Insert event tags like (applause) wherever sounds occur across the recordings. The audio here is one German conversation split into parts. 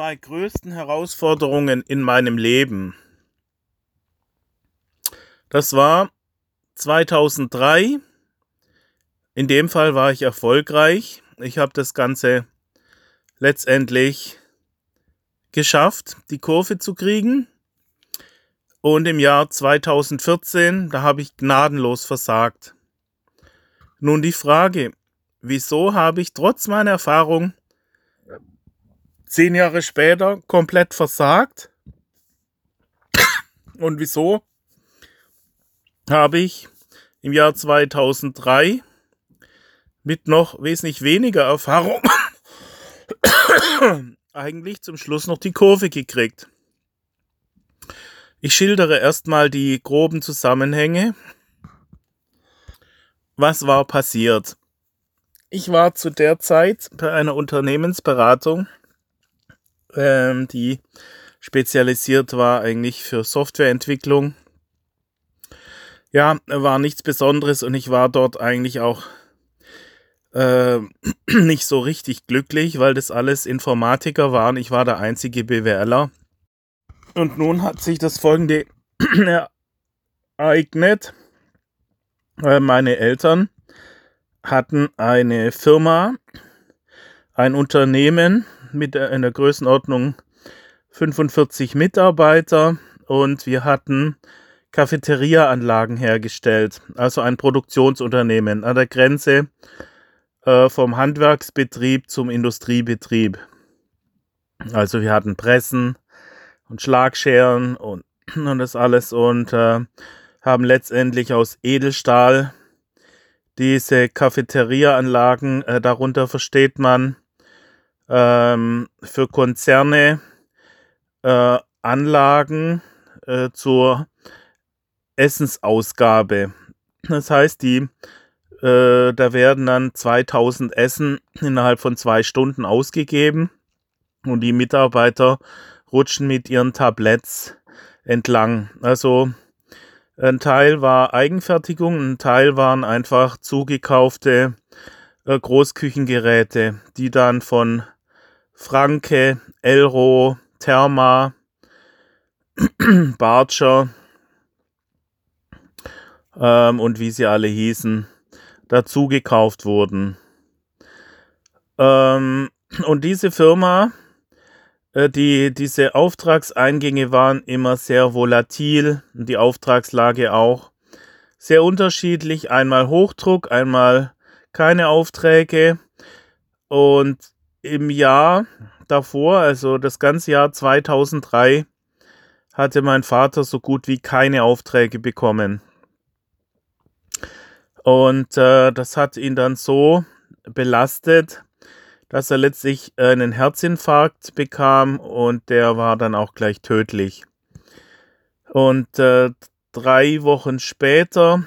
zwei größten Herausforderungen in meinem Leben. Das war 2003. In dem Fall war ich erfolgreich. Ich habe das Ganze letztendlich geschafft, die Kurve zu kriegen. Und im Jahr 2014, da habe ich gnadenlos versagt. Nun die Frage, wieso habe ich trotz meiner Erfahrung zehn Jahre später komplett versagt? Und wieso habe ich im Jahr 2003 mit noch wesentlich weniger Erfahrung (coughs) eigentlich zum Schluss noch die Kurve gekriegt? Ich schildere erstmal die groben Zusammenhänge. Was war passiert? Ich war zu der Zeit bei einer Unternehmensberatung, ähm, die spezialisiert war eigentlich für Softwareentwicklung. Ja, war nichts Besonderes und ich war dort eigentlich auch äh, (clears throat) nicht so richtig glücklich, weil das alles Informatiker waren. Ich war der einzige BWLer. Und nun hat sich das folgende (clears throat) ereignet. Meine Eltern hatten eine Firma, ein Unternehmen mit einer Größenordnung 45 Mitarbeiter und wir hatten Cafeteriaanlagen hergestellt, also ein Produktionsunternehmen an der Grenze äh, vom Handwerksbetrieb zum Industriebetrieb. Also wir hatten Pressen, und Schlagscheren und, und das alles und äh, haben letztendlich aus Edelstahl diese Cafeteriaanlagen, äh, darunter versteht man ähm, für Konzerne äh, Anlagen äh, zur Essensausgabe. Das heißt, die, äh, da werden dann 2000 Essen innerhalb von zwei Stunden ausgegeben und die Mitarbeiter rutschen mit ihren Tabletts entlang. Also ein Teil war Eigenfertigung, ein Teil waren einfach zugekaufte äh, Großküchengeräte, die dann von Franke, Elro, Therma, (clears throat) Barcher ähm, und wie sie alle hießen, dazu gekauft wurden. Ähm, und diese Firma äh, die, diese Auftragseingänge waren immer sehr volatil, die Auftragslage auch sehr unterschiedlich. Einmal Hochdruck, einmal keine Aufträge. Und im Jahr davor, also das ganze Jahr 2003, hatte mein Vater so gut wie keine Aufträge bekommen. Und äh, das hat ihn dann so belastet, dass er letztlich einen Herzinfarkt bekam und der war dann auch gleich tödlich. Und äh, drei Wochen später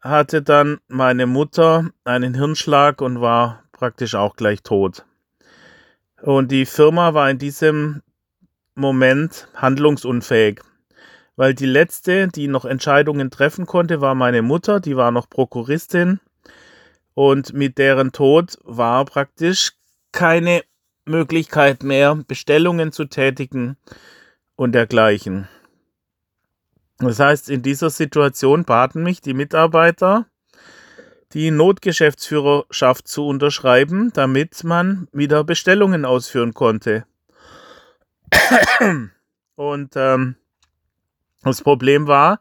hatte dann meine Mutter einen Hirnschlag und war praktisch auch gleich tot. Und die Firma war in diesem Moment handlungsunfähig, weil die letzte, die noch Entscheidungen treffen konnte, war meine Mutter, die war noch Prokuristin und mit deren Tod war praktisch keine Möglichkeit mehr, Bestellungen zu tätigen und dergleichen. Das heißt, in dieser Situation baten mich die Mitarbeiter, die Notgeschäftsführerschaft zu unterschreiben, damit man wieder Bestellungen ausführen konnte. Und ähm, das Problem war,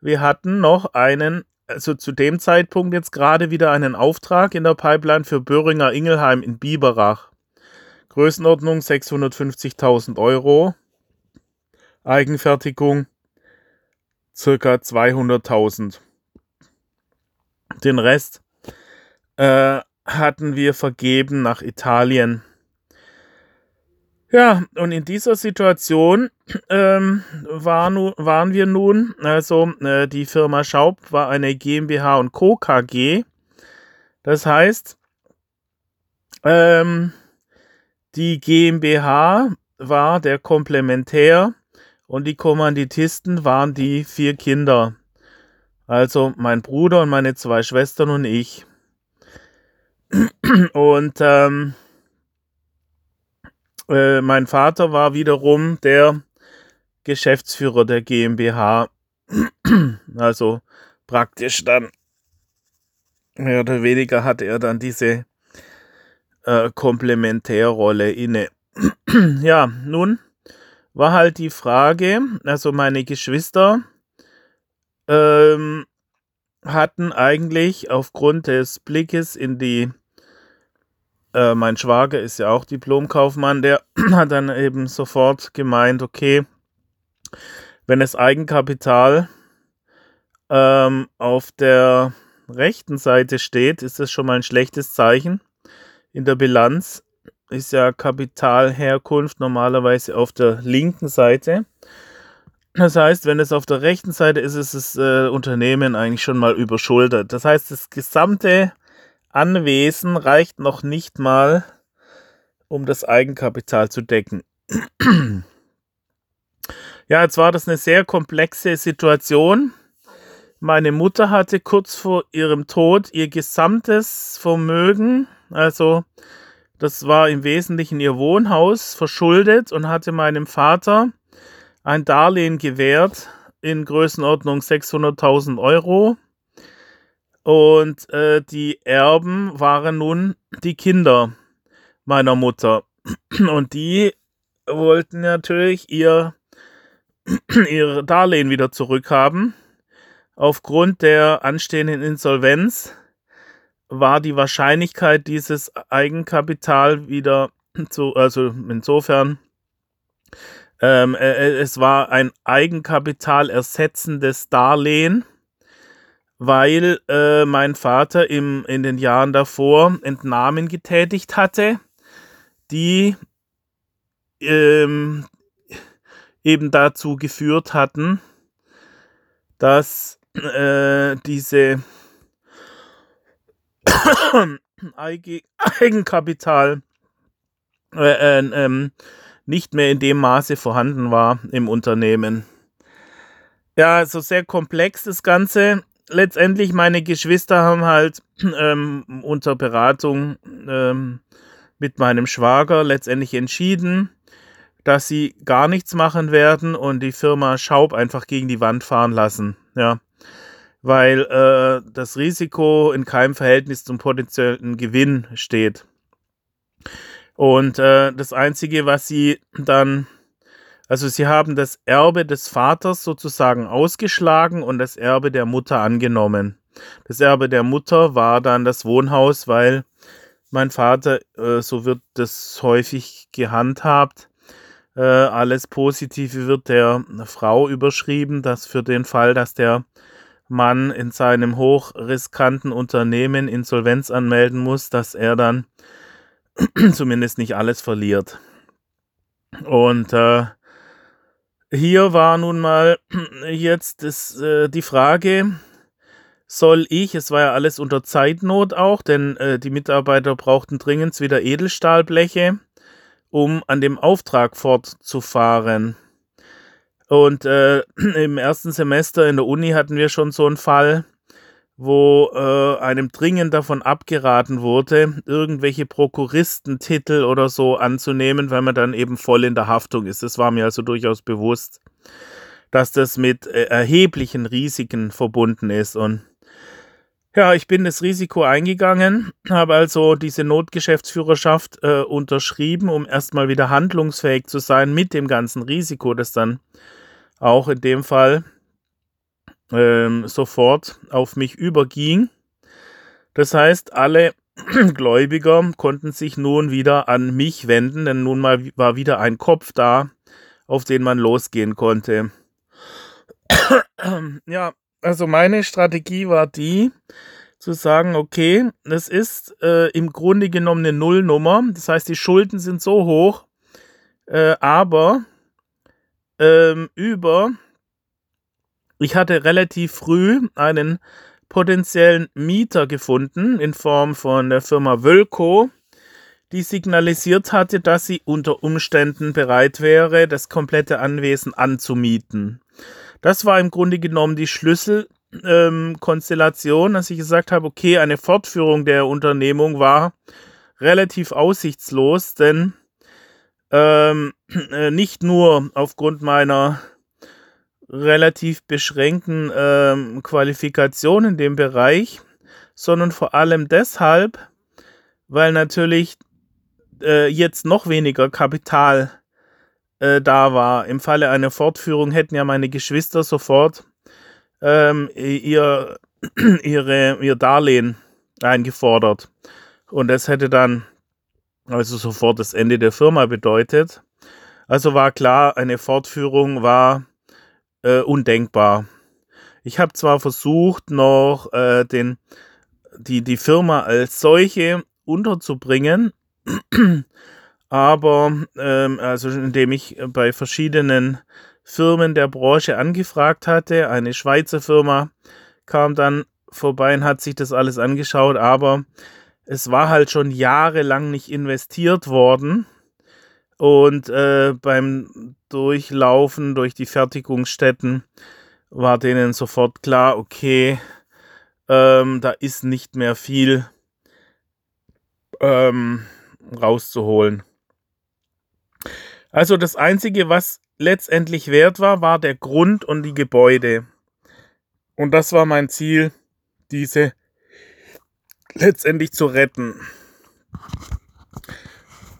wir hatten noch einen also zu dem Zeitpunkt jetzt gerade wieder einen Auftrag in der Pipeline für Böhringer Ingelheim in Biberach. Größenordnung 650.000 Euro. Eigenfertigung circa 200.000. Den Rest äh, hatten wir vergeben nach Italien. Ja, und in dieser Situation ähm, war nu, waren wir nun, also äh, die Firma Schaub war eine GmbH und Co. KG. Das heißt, ähm, die GmbH war der Komplementär und die Kommanditisten waren die vier Kinder. Also mein Bruder und meine zwei Schwestern und ich. (clears throat) Und ähm, Äh, mein Vater war wiederum der Geschäftsführer der GmbH. (clears throat) Also praktisch dann mehr oder weniger hatte er dann diese äh, Komplementärrolle inne. (clears throat) ja, nun war halt die Frage, also meine Geschwister ähm, hatten eigentlich aufgrund des Blickes in die, äh, mein Schwager ist ja auch Diplomkaufmann, der (clears throat) hat dann eben sofort gemeint, okay, wenn das Eigenkapital ähm, auf der rechten Seite steht, ist das schon mal ein schlechtes Zeichen. In der Bilanz ist ja Kapitalherkunft normalerweise auf der linken Seite. Das heißt, wenn es auf der rechten Seite ist, ist das äh, Unternehmen eigentlich schon mal überschuldet. Das heißt, das gesamte Anwesen reicht noch nicht mal, um das Eigenkapital zu decken. (clears throat) ja, jetzt war das eine sehr komplexe Situation. Meine Mutter hatte kurz vor ihrem Tod ihr gesamtes Vermögen, also das war im Wesentlichen ihr Wohnhaus, verschuldet und hatte meinem Vater ein Darlehen gewährt in Größenordnung 600.000 Euro. Und äh, die Erben waren nun die Kinder meiner Mutter. (clears throat) Und die wollten natürlich ihr, (clears throat) ihr Darlehen wieder zurückhaben. Aufgrund der anstehenden Insolvenz war die Wahrscheinlichkeit, dieses Eigenkapital wieder zu, also insofern, ähm, äh, äh, es war ein Eigenkapital ersetzendes Darlehen, weil äh, mein Vater im, in den Jahren davor Entnahmen getätigt hatte, die ähm, eben dazu geführt hatten, dass äh, diese (coughs) Eigenkapital äh, äh, ähm, nicht mehr in dem Maße vorhanden war im Unternehmen. Ja, so sehr komplex das Ganze. Letztendlich, meine Geschwister haben halt (clears throat) ähm, unter Beratung ähm, mit meinem Schwager letztendlich entschieden, dass sie gar nichts machen werden und die Firma Schaub einfach gegen die Wand fahren lassen. Ja weil äh, das Risiko in keinem Verhältnis zum potenziellen Gewinn steht. Und äh, das Einzige, was sie dann, also sie haben das Erbe des Vaters sozusagen ausgeschlagen und das Erbe der Mutter angenommen. Das Erbe der Mutter war dann das Wohnhaus, weil mein Vater, äh, so wird das häufig gehandhabt, äh, alles Positive wird der Frau überschrieben, dass für den Fall, dass der man in seinem hochriskanten Unternehmen Insolvenz anmelden muss, dass er dann (clears throat) zumindest nicht alles verliert. Und äh, hier war nun mal (clears throat) jetzt das, äh, die Frage, soll ich, es war ja alles unter Zeitnot auch, denn äh, die Mitarbeiter brauchten dringend wieder Edelstahlbleche, um an dem Auftrag fortzufahren. Und äh, (clears throat) im ersten Semester in der Uni hatten wir schon so einen Fall, wo äh, einem dringend davon abgeraten wurde, irgendwelche Prokuristentitel oder so anzunehmen, weil man dann eben voll in der Haftung ist. Das war mir also durchaus bewusst, dass das mit äh, erheblichen Risiken verbunden ist. Und ja, ich bin das Risiko eingegangen, habe also diese Notgeschäftsführerschaft äh, unterschrieben, um erstmal wieder handlungsfähig zu sein mit dem ganzen Risiko, das dann auch in dem Fall ähm, sofort auf mich überging. Das heißt, alle (clears throat) Gläubiger konnten sich nun wieder an mich wenden, denn nun mal war wieder ein Kopf da, auf den man losgehen konnte. (clears throat) ja, also meine Strategie war die, zu sagen, okay, das ist äh, im Grunde genommen eine Nullnummer. Das heißt, die Schulden sind so hoch, äh, aber ähm, über, ich hatte relativ früh einen potenziellen Mieter gefunden in Form von der Firma Wölko, die signalisiert hatte, dass sie unter Umständen bereit wäre, das komplette Anwesen anzumieten. Das war im Grunde genommen die Schlüsselkonstellation, ähm, dass ich gesagt habe, okay, eine Fortführung der Unternehmung war relativ aussichtslos, denn Ähm, äh, nicht nur aufgrund meiner relativ beschränkten ähm, Qualifikation in dem Bereich, sondern vor allem deshalb, weil natürlich äh, jetzt noch weniger Kapital äh, da war. Im Falle einer Fortführung hätten ja meine Geschwister sofort ähm, ihr, (clears throat) ihre, ihr Darlehen eingefordert. Und das hätte dann also sofort das Ende der Firma bedeutet. Also war klar, eine Fortführung war äh, undenkbar. Ich habe zwar versucht, noch äh, den, die, die Firma als solche unterzubringen, aber ähm, also indem ich bei verschiedenen Firmen der Branche angefragt hatte, eine Schweizer Firma kam dann vorbei und hat sich das alles angeschaut, aber es war halt schon jahrelang nicht investiert worden. Und äh, beim Durchlaufen durch die Fertigungsstätten war denen sofort klar, okay, ähm, da ist nicht mehr viel ähm, rauszuholen. Also das Einzige, was letztendlich wert war, war der Grund und die Gebäude. Und das war mein Ziel, diese letztendlich zu retten.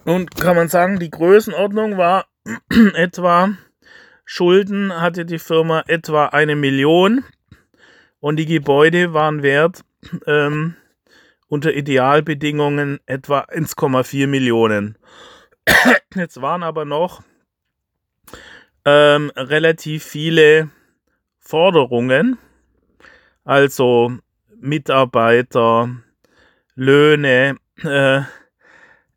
Nun kann man sagen, die Größenordnung war (clears throat) etwa, Schulden hatte die Firma etwa eine Million und die Gebäude waren wert ähm, unter Idealbedingungen etwa 1,4 Millionen. (clears throat) Jetzt waren aber noch ähm, relativ viele Forderungen, also Mitarbeiter, Löhne. Äh,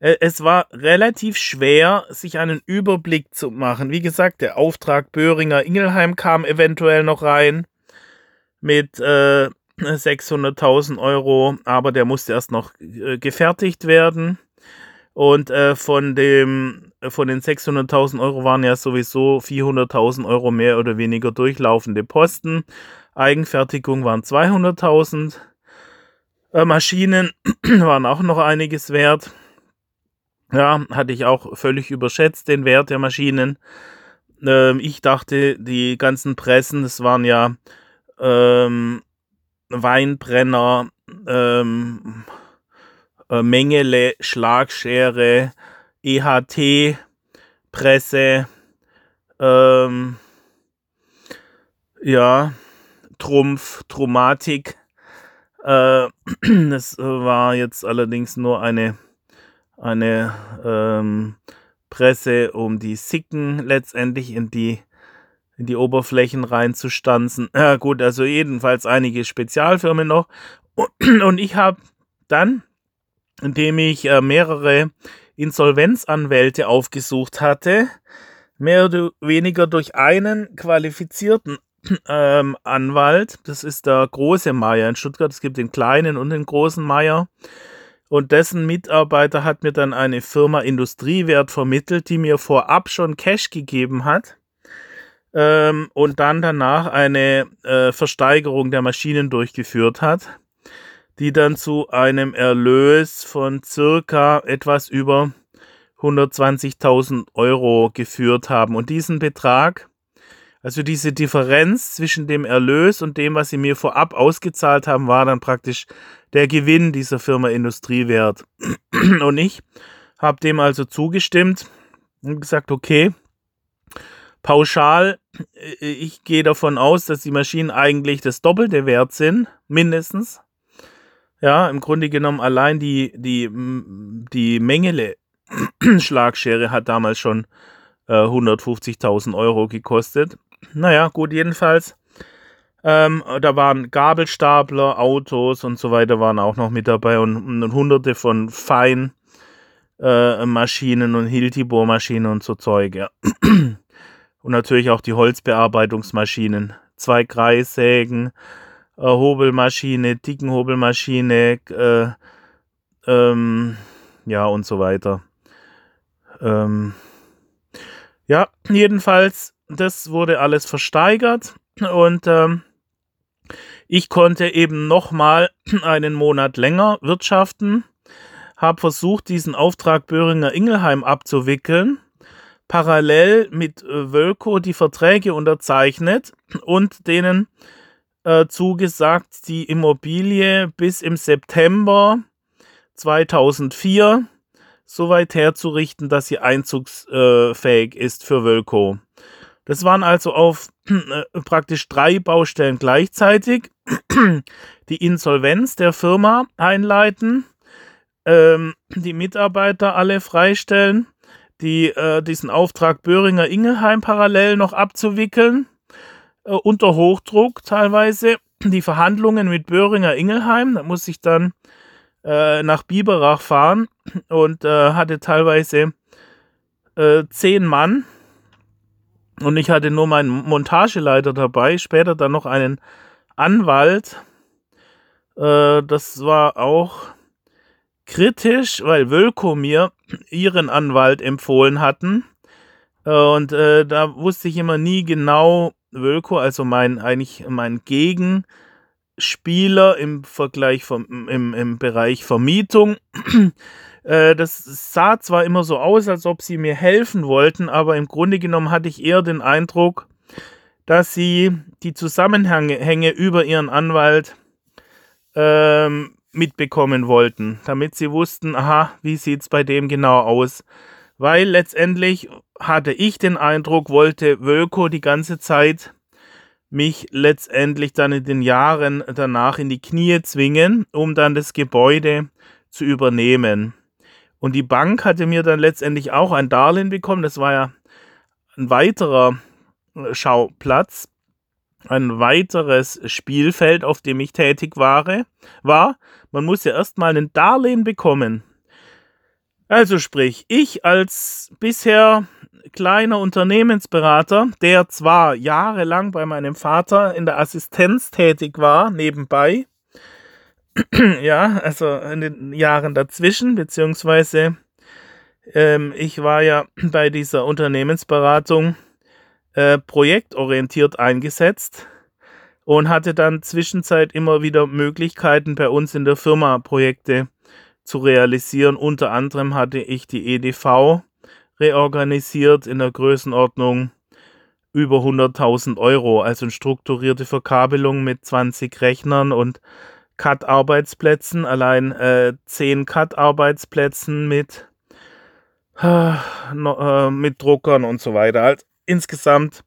es war relativ schwer, sich einen Überblick zu machen. Wie gesagt, der Auftrag Böhringer Ingelheim kam eventuell noch rein mit äh, 600.000 Euro, aber der musste erst noch äh, gefertigt werden. Und äh, von, dem, von den 600.000 Euro waren ja sowieso 400.000 Euro mehr oder weniger durchlaufende Posten. Eigenfertigung waren 200.000. Äh, Maschinen (clears throat) waren auch noch einiges wert. Ja, hatte ich auch völlig überschätzt, den Wert der Maschinen. Ähm, ich dachte, die ganzen Pressen, das waren ja ähm, Weinbrenner, ähm, äh, Mengele, Schlagschere, EHT, Presse, ähm, ja, Trumpf, Trumatik. Äh, (clears throat) das war jetzt allerdings nur eine, eine ähm, Presse, um die Sicken letztendlich in die, in die Oberflächen reinzustanzen. Ja, (clears throat) gut, also jedenfalls einige Spezialfirmen noch. (clears throat) Und ich habe dann, indem ich äh, mehrere Insolvenzanwälte aufgesucht hatte, mehr oder weniger durch einen qualifizierten (clears throat) ähm, Anwalt. Das ist der große Meier in Stuttgart. Es gibt den kleinen und den großen Meier. Und dessen Mitarbeiter hat mir dann eine Firma Industriewert vermittelt, die mir vorab schon Cash gegeben hat. Ähm, und dann danach eine äh, Versteigerung der Maschinen durchgeführt hat, die dann zu einem Erlös von circa etwas über 120.000 Euro geführt haben. Und diesen Betrag also diese Differenz zwischen dem Erlös und dem, was sie mir vorab ausgezahlt haben, war dann praktisch der Gewinn dieser Firma Industriewert. (clears throat) Und ich habe dem also zugestimmt und gesagt, okay, pauschal, äh, ich gehe davon aus, dass die Maschinen eigentlich das Doppelte wert sind, mindestens. Ja, im Grunde genommen allein die, die, die Mengele (clears throat) Schlagschere hat damals schon äh, 150.000 Euro gekostet. Naja, gut, jedenfalls. Ähm, da waren Gabelstapler, Autos und so weiter waren auch noch mit dabei und, und hunderte von Feinmaschinen äh, und Hilti-Bohrmaschinen und so Zeug, ja. (clears throat) und natürlich auch die Holzbearbeitungsmaschinen. Zwei Kreissägen, äh, Hobelmaschine, Dickenhobelmaschine, äh, ähm, ja und so weiter. Ähm, ja, jedenfalls das wurde alles versteigert und ähm, ich konnte eben nochmal (clears throat) einen Monat länger wirtschaften, habe versucht, diesen Auftrag Böhringer Ingelheim abzuwickeln parallel mit äh, Wölko die Verträge unterzeichnet und denen äh, zugesagt, die Immobilie bis im September 2004 so weit herzurichten, dass sie einzugsfähig ist für Wölko. Das waren also auf äh, praktisch drei Baustellen gleichzeitig. Die Insolvenz der Firma einleiten, ähm, die Mitarbeiter alle freistellen, die, äh, diesen Auftrag Böhringer Ingelheim parallel noch abzuwickeln, äh, unter Hochdruck teilweise. Die Verhandlungen mit Böhringer Ingelheim, da muss ich dann äh, nach Biberach fahren und äh, hatte teilweise äh, zehn Mann. Und ich hatte nur meinen Montageleiter dabei, später dann noch einen Anwalt. Äh, das war auch kritisch, weil Wölko mir ihren Anwalt empfohlen hatten. Und äh, da wusste ich immer nie genau, Wölko, also mein eigentlich mein Gegen Spieler im Vergleich vom, im, im Bereich Vermietung. Äh, das sah zwar immer so aus, als ob sie mir helfen wollten, aber im Grunde genommen hatte ich eher den Eindruck, dass sie die Zusammenhänge über ihren Anwalt ähm, mitbekommen wollten, damit sie wussten, aha, wie sieht es bei dem genau aus. Weil letztendlich hatte ich den Eindruck, wollte Wölko die ganze Zeit mich letztendlich dann in den Jahren danach in die Knie zwingen, um dann das Gebäude zu übernehmen. Und die Bank hatte mir dann letztendlich auch ein Darlehen bekommen. Das war ja ein weiterer äh, Schauplatz, ein weiteres Spielfeld, auf dem ich tätig war. war. Man muss ja erstmal ein Darlehen bekommen. Also sprich, ich als bisher kleiner Unternehmensberater, der zwar jahrelang bei meinem Vater in der Assistenz tätig war, nebenbei, (clears throat) ja, also in den Jahren dazwischen, beziehungsweise ähm, ich war ja (clears throat) bei dieser Unternehmensberatung äh, projektorientiert eingesetzt und hatte dann zwischenzeit immer wieder Möglichkeiten bei uns in der Firma Projekte zu realisieren. Unter anderem hatte ich die EDV reorganisiert in der Größenordnung über 100.000 Euro, also eine strukturierte Verkabelung mit 20 Rechnern und CAD-Arbeitsplätzen, allein äh, 10 CAD-Arbeitsplätzen mit, (sighs) äh, mit Druckern und so weiter. Also insgesamt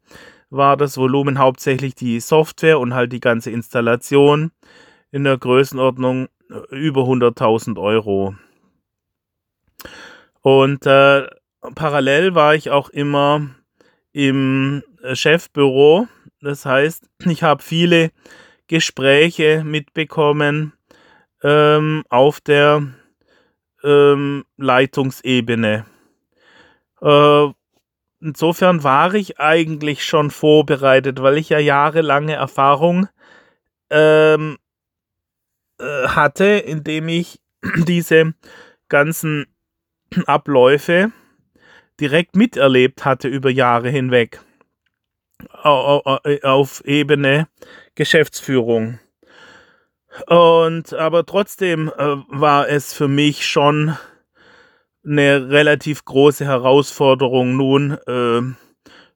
war das Volumen hauptsächlich die Software und halt die ganze Installation in der Größenordnung äh, über 100.000 Euro. Und äh, parallel war ich auch immer im äh, Chefbüro. Das heißt, ich habe viele Gespräche mitbekommen ähm, auf der ähm, Leitungsebene. Äh, insofern war ich eigentlich schon vorbereitet, weil ich ja jahrelange Erfahrung ähm, äh, hatte, indem ich (clears throat) diese ganzen (clears throat) Abläufe direkt miterlebt hatte über Jahre hinweg auf Ebene Geschäftsführung. Und aber trotzdem äh, war es für mich schon eine relativ große Herausforderung, nun äh,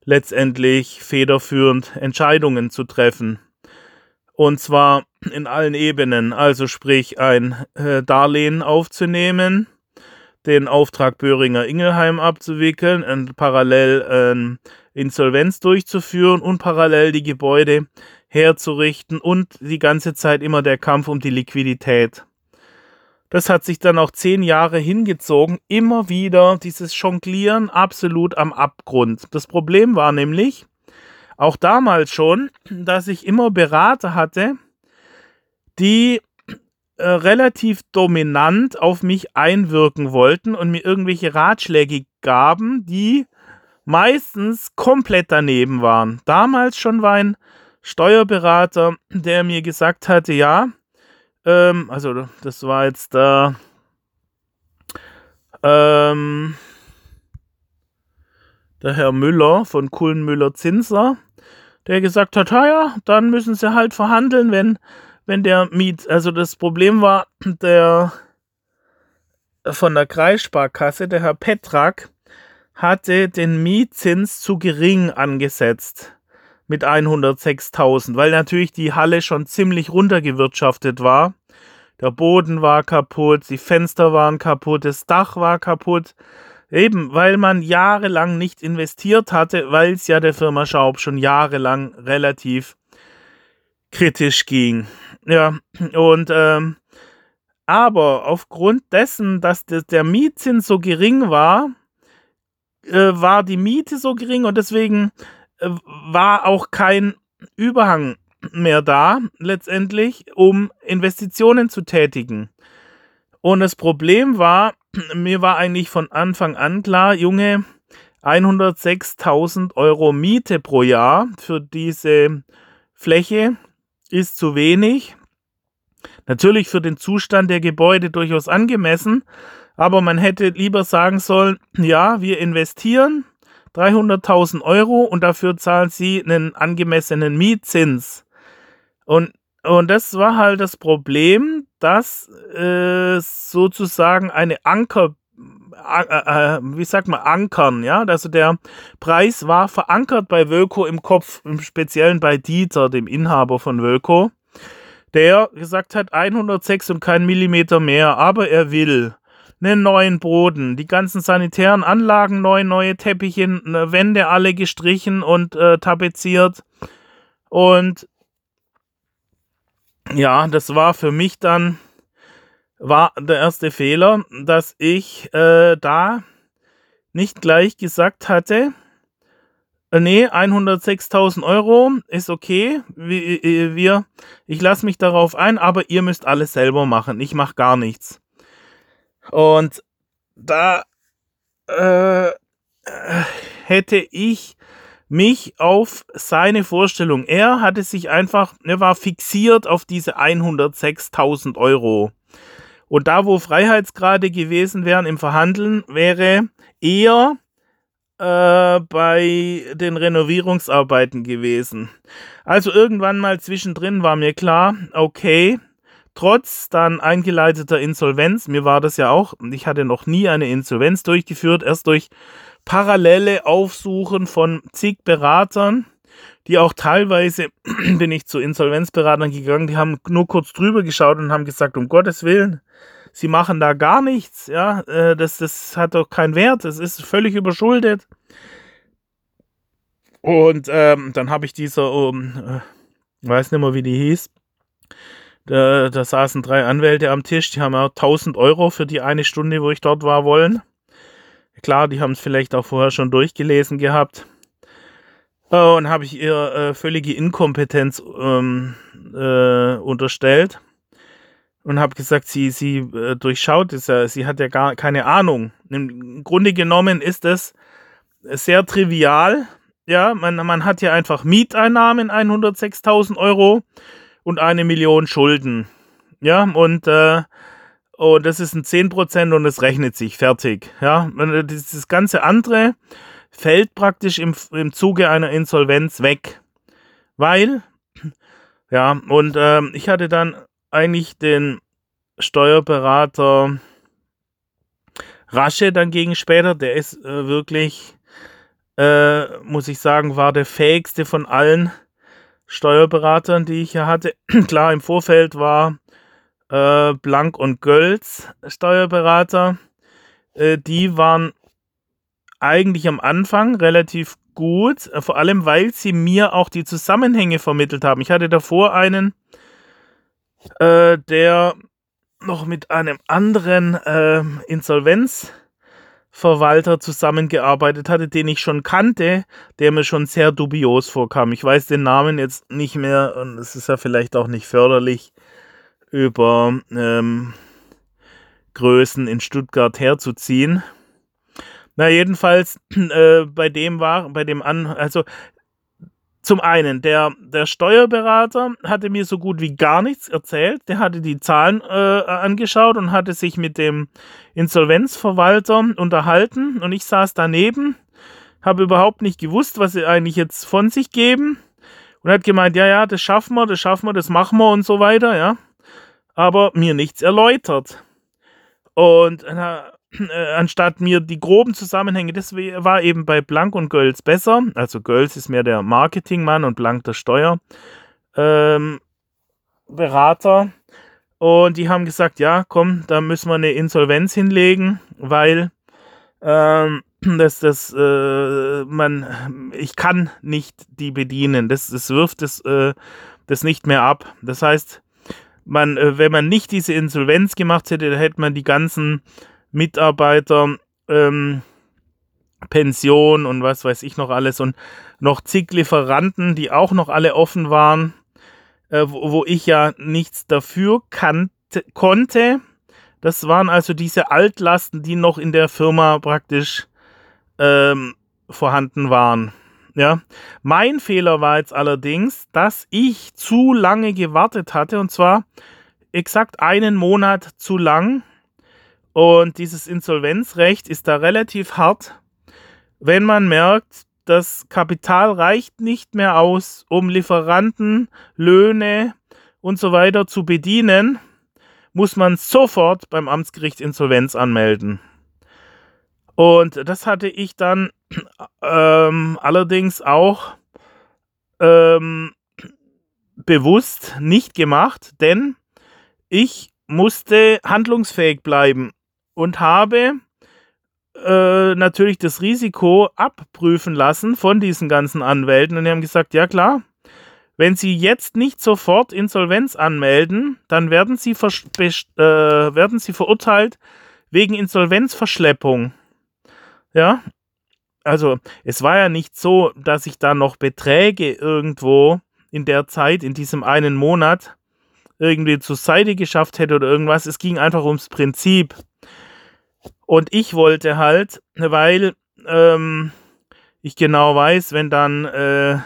letztendlich federführend Entscheidungen zu treffen. Und zwar in allen Ebenen, also sprich ein äh, Darlehen aufzunehmen, den Auftrag Böhringer Ingelheim abzuwickeln und parallel ähm, Insolvenz durchzuführen und parallel die Gebäude herzurichten und die ganze Zeit immer der Kampf um die Liquidität. Das hat sich dann auch zehn Jahre hingezogen, immer wieder dieses Jonglieren absolut am Abgrund. Das Problem war nämlich, auch damals schon, dass ich immer Berater hatte, die äh, relativ dominant auf mich einwirken wollten und mir irgendwelche Ratschläge gaben, die meistens komplett daneben waren. Damals schon war ein Steuerberater, der mir gesagt hatte, ja, ähm, also das war jetzt da, ähm, der Herr Müller von Kullen Müller Zinser, der gesagt hat, ja, dann müssen sie halt verhandeln, wenn wenn der Miet, also das Problem war, der von der Kreissparkasse, der Herr Petrak, hatte den Mietzins zu gering angesetzt mit 106.000, weil natürlich die Halle schon ziemlich runtergewirtschaftet war. Der Boden war kaputt, die Fenster waren kaputt, das Dach war kaputt. Eben, weil man jahrelang nicht investiert hatte, weil es ja der Firma Schaub schon jahrelang relativ kritisch ging. Ja, und ähm, aber aufgrund dessen, dass der Mietzins so gering war, äh, war die Miete so gering und deswegen war auch kein Überhang mehr da, letztendlich, um Investitionen zu tätigen. Und das Problem war, (clears throat) mir war eigentlich von Anfang an klar, Junge, 106.000 Euro Miete pro Jahr für diese Fläche ist zu wenig. Natürlich für den Zustand der Gebäude durchaus angemessen, aber man hätte lieber sagen sollen, ja, wir investieren 300.000 Euro und dafür zahlen sie einen angemessenen Mietzins. Und, und das war halt das Problem, dass äh, sozusagen eine Anker, äh, äh, wie sagt man, ankern, ja, also der Preis war verankert bei Wölko im Kopf, im Speziellen bei Dieter, dem Inhaber von Wölko, der gesagt hat 106 und kein Millimeter mehr, aber er will einen neuen Boden, die ganzen sanitären Anlagen neu, neue Teppiche, ne, Wände alle gestrichen und äh, tapeziert. Und ja, das war für mich dann war der erste Fehler, dass ich äh, da nicht gleich gesagt hatte, äh, nee, 106.000 Euro ist okay, wir, wir ich lasse mich darauf ein, aber ihr müsst alles selber machen, ich mache gar nichts. Und da äh, hätte ich mich auf seine Vorstellung. Er hatte sich einfach, er war fixiert auf diese 106.000 Euro. Und da, wo Freiheitsgrade gewesen wären im Verhandeln, wäre eher äh, bei den Renovierungsarbeiten gewesen. Also irgendwann mal zwischendrin war mir klar, okay, trotz dann eingeleiteter Insolvenz, mir war das ja auch, ich hatte noch nie eine Insolvenz durchgeführt, erst durch parallele Aufsuchen von zig Beratern, die auch teilweise (clears throat) bin ich zu Insolvenzberatern gegangen, die haben nur kurz drüber geschaut und haben gesagt, um Gottes Willen, sie machen da gar nichts, ja, äh, das, das hat doch keinen Wert, es ist völlig überschuldet. Und ähm, dann habe ich dieser, um, äh, weiß nicht mehr, wie die hieß, da, da, saßen drei Anwälte am Tisch, die haben auch 1000 Euro für die eine Stunde, wo ich dort war, wollen. Klar, die haben es vielleicht auch vorher schon durchgelesen gehabt. Äh, und habe ich ihr äh, völlige Inkompetenz ähm, äh, unterstellt und habe gesagt, sie, sie äh, durchschaut es ja, sie hat ja gar keine Ahnung. Im Grunde genommen ist es sehr trivial. Ja, man, man hat ja einfach Mieteinnahmen 106.000 Euro und eine Million Schulden. Ja, und, äh, und das ist ein 10% und es rechnet sich fertig. Ja, das ganze andere fällt praktisch im, im Zuge einer Insolvenz weg. Weil, ja, und äh, ich hatte dann eigentlich den Steuerberater Rasche dann gegen später, der ist äh, wirklich, äh, muss ich sagen, war der fähigste von allen Steuerberatern, die ich hier hatte. (clears throat) Klar, im Vorfeld war äh, Blank und Gölz Steuerberater. Äh, die waren eigentlich am Anfang relativ gut, äh, vor allem weil sie mir auch die Zusammenhänge vermittelt haben. Ich hatte davor einen, äh, der noch mit einem anderen äh, Insolvenzverwalter zusammengearbeitet hatte, den ich schon kannte, der mir schon sehr dubios vorkam. Ich weiß den Namen jetzt nicht mehr und es ist ja vielleicht auch nicht förderlich, über ähm, Größen in Stuttgart herzuziehen. Na, jedenfalls, äh, bei dem war, bei dem an, also zum einen, der, der Steuerberater hatte mir so gut wie gar nichts erzählt. Der hatte die Zahlen äh, angeschaut und hatte sich mit dem Insolvenzverwalter unterhalten. Und ich saß daneben, habe überhaupt nicht gewusst, was sie eigentlich jetzt von sich geben. Und hat gemeint, ja, ja, das schaffen wir, das schaffen wir, das machen wir und so weiter, ja. Aber mir nichts erläutert. Und (clears throat) äh, anstatt mir die groben Zusammenhänge, das war eben bei Blank und Gölz besser. Also Gölz ist mehr der Marketingmann und Blank der Steuerberater. Ähm, und die haben gesagt, ja, komm, da müssen wir eine Insolvenz hinlegen, weil ähm, (clears throat) das, das, äh, man, ich kann nicht die bedienen. Das, das wirft das, äh, das nicht mehr ab. Das heißt, man, äh, wenn man nicht diese Insolvenz gemacht hätte, dann hätte man die ganzen Mitarbeiter, ähm, Pension und was weiß ich noch alles und noch zig Lieferanten, die auch noch alle offen waren, äh, wo, wo, ich ja nichts dafür kannte, konnte. Das waren also diese Altlasten, die noch in der Firma praktisch ähm, vorhanden waren. Ja, mein Fehler war jetzt allerdings, dass ich zu lange gewartet hatte und zwar exakt einen Monat zu lang. Und dieses Insolvenzrecht ist da relativ hart, wenn man merkt, das Kapital reicht nicht mehr aus, um Lieferanten, Löhne und so weiter zu bedienen, muss man sofort beim Amtsgericht Insolvenz anmelden. Und das hatte ich dann ähm, allerdings auch ähm, bewusst nicht gemacht, denn ich musste handlungsfähig bleiben und habe äh, natürlich das Risiko abprüfen lassen von diesen ganzen Anwälten und die haben gesagt, ja klar, wenn Sie jetzt nicht sofort Insolvenz anmelden, dann werden Sie, äh, werden Sie verurteilt wegen Insolvenzverschleppung. Ja, also es war ja nicht so, dass ich da noch Beträge irgendwo in der Zeit, in diesem einen Monat, irgendwie zur Seite geschafft hätte oder irgendwas. Es ging einfach ums Prinzip. Und ich wollte halt, weil ähm, ich genau weiß, wenn dann äh,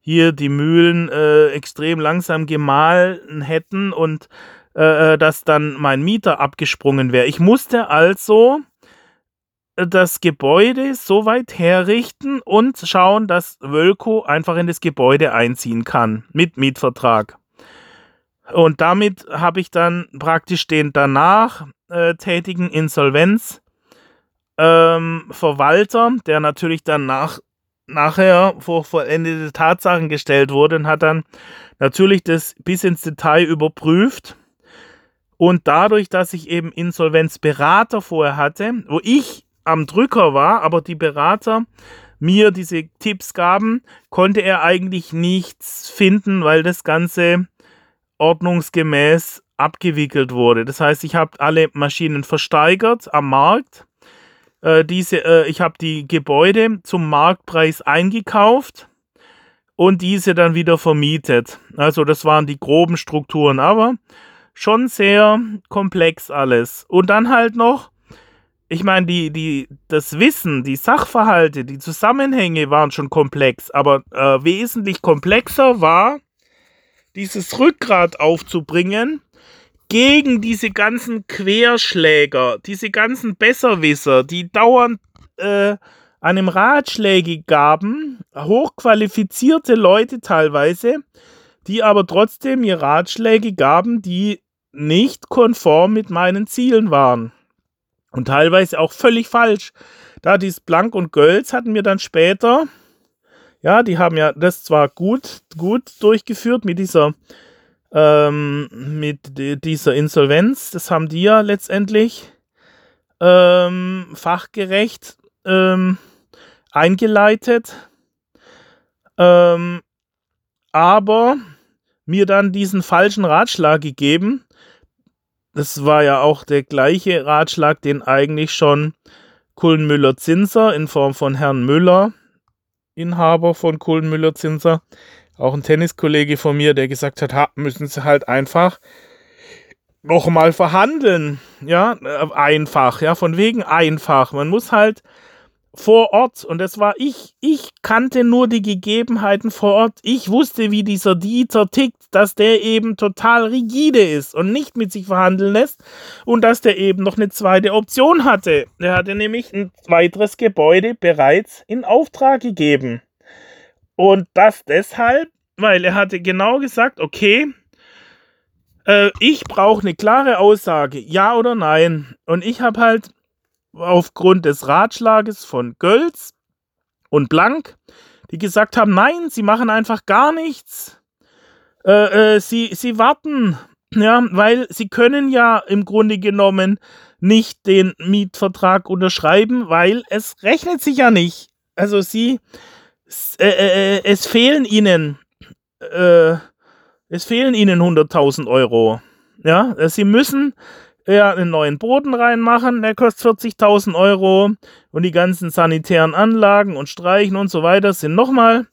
hier die Mühlen äh, extrem langsam gemahlen hätten und äh, äh dass dann mein Mieter abgesprungen wäre. Ich musste also das Gebäude so weit herrichten und schauen, dass Wölko einfach in das Gebäude einziehen kann mit Mietvertrag. Und damit habe ich dann praktisch den danach äh, tätigen Insolvenzverwalter, ähm, der natürlich dann nach, nachher vor vollendete Tatsachen gestellt wurde und hat dann natürlich das bis ins Detail überprüft. Und dadurch, dass ich eben Insolvenzberater vorher hatte, wo ich am Drücker war, aber die Berater mir diese Tipps gaben, konnte er eigentlich nichts finden, weil das Ganze ordnungsgemäß abgewickelt wurde. Das heißt, ich habe alle Maschinen versteigert am Markt. Äh, diese, äh, ich habe die Gebäude zum Marktpreis eingekauft und diese dann wieder vermietet. Also das waren die groben Strukturen, aber schon sehr komplex alles. Und dann halt noch ich meine, die, die, das Wissen, die Sachverhalte, die Zusammenhänge waren schon komplex, aber äh, wesentlich komplexer war, dieses Rückgrat aufzubringen gegen diese ganzen Querschläger, diese ganzen Besserwisser, die dauernd äh, einem Ratschläge gaben, hochqualifizierte Leute teilweise, die aber trotzdem mir Ratschläge gaben, die nicht konform mit meinen Zielen waren. Und teilweise auch völlig falsch. Da dies Blank und Gölz hatten wir dann später, ja, die haben ja das zwar gut, gut durchgeführt mit dieser, ähm, mit dieser Insolvenz, das haben die ja letztendlich ähm, fachgerecht ähm, eingeleitet, ähm, aber mir dann diesen falschen Ratschlag gegeben, das war ja auch der gleiche Ratschlag, den eigentlich schon Kullenmüller-Zinser in Form von Herrn Müller, Inhaber von Kullenmüller-Zinser, auch ein Tenniskollege von mir, der gesagt hat, ha, müssen sie halt einfach nochmal verhandeln. Ja, äh, einfach, ja, von wegen einfach. Man muss halt vor Ort und das war ich. Ich kannte nur die Gegebenheiten vor Ort. Ich wusste, wie dieser Dieter tickt, dass der eben total rigide ist und nicht mit sich verhandeln lässt und dass der eben noch eine zweite Option hatte. Er hatte nämlich ein weiteres Gebäude bereits in Auftrag gegeben. Und das deshalb, weil er hatte genau gesagt, okay, äh, ich brauche eine klare Aussage, ja oder nein. Und ich habe halt aufgrund des Ratschlages von Gölz und Blank, die gesagt haben, nein, sie machen einfach gar nichts. Äh, äh, sie, sie warten, ja, weil sie können ja im Grunde genommen nicht den Mietvertrag unterschreiben, weil es rechnet sich ja nicht. Also sie, äh, äh, äh, es fehlen ihnen, äh, es fehlen ihnen 100.000 Euro. Ja, sie müssen ja, einen neuen Boden reinmachen, der kostet 40.000 Euro und die ganzen sanitären Anlagen und Streichen und so weiter sind nochmal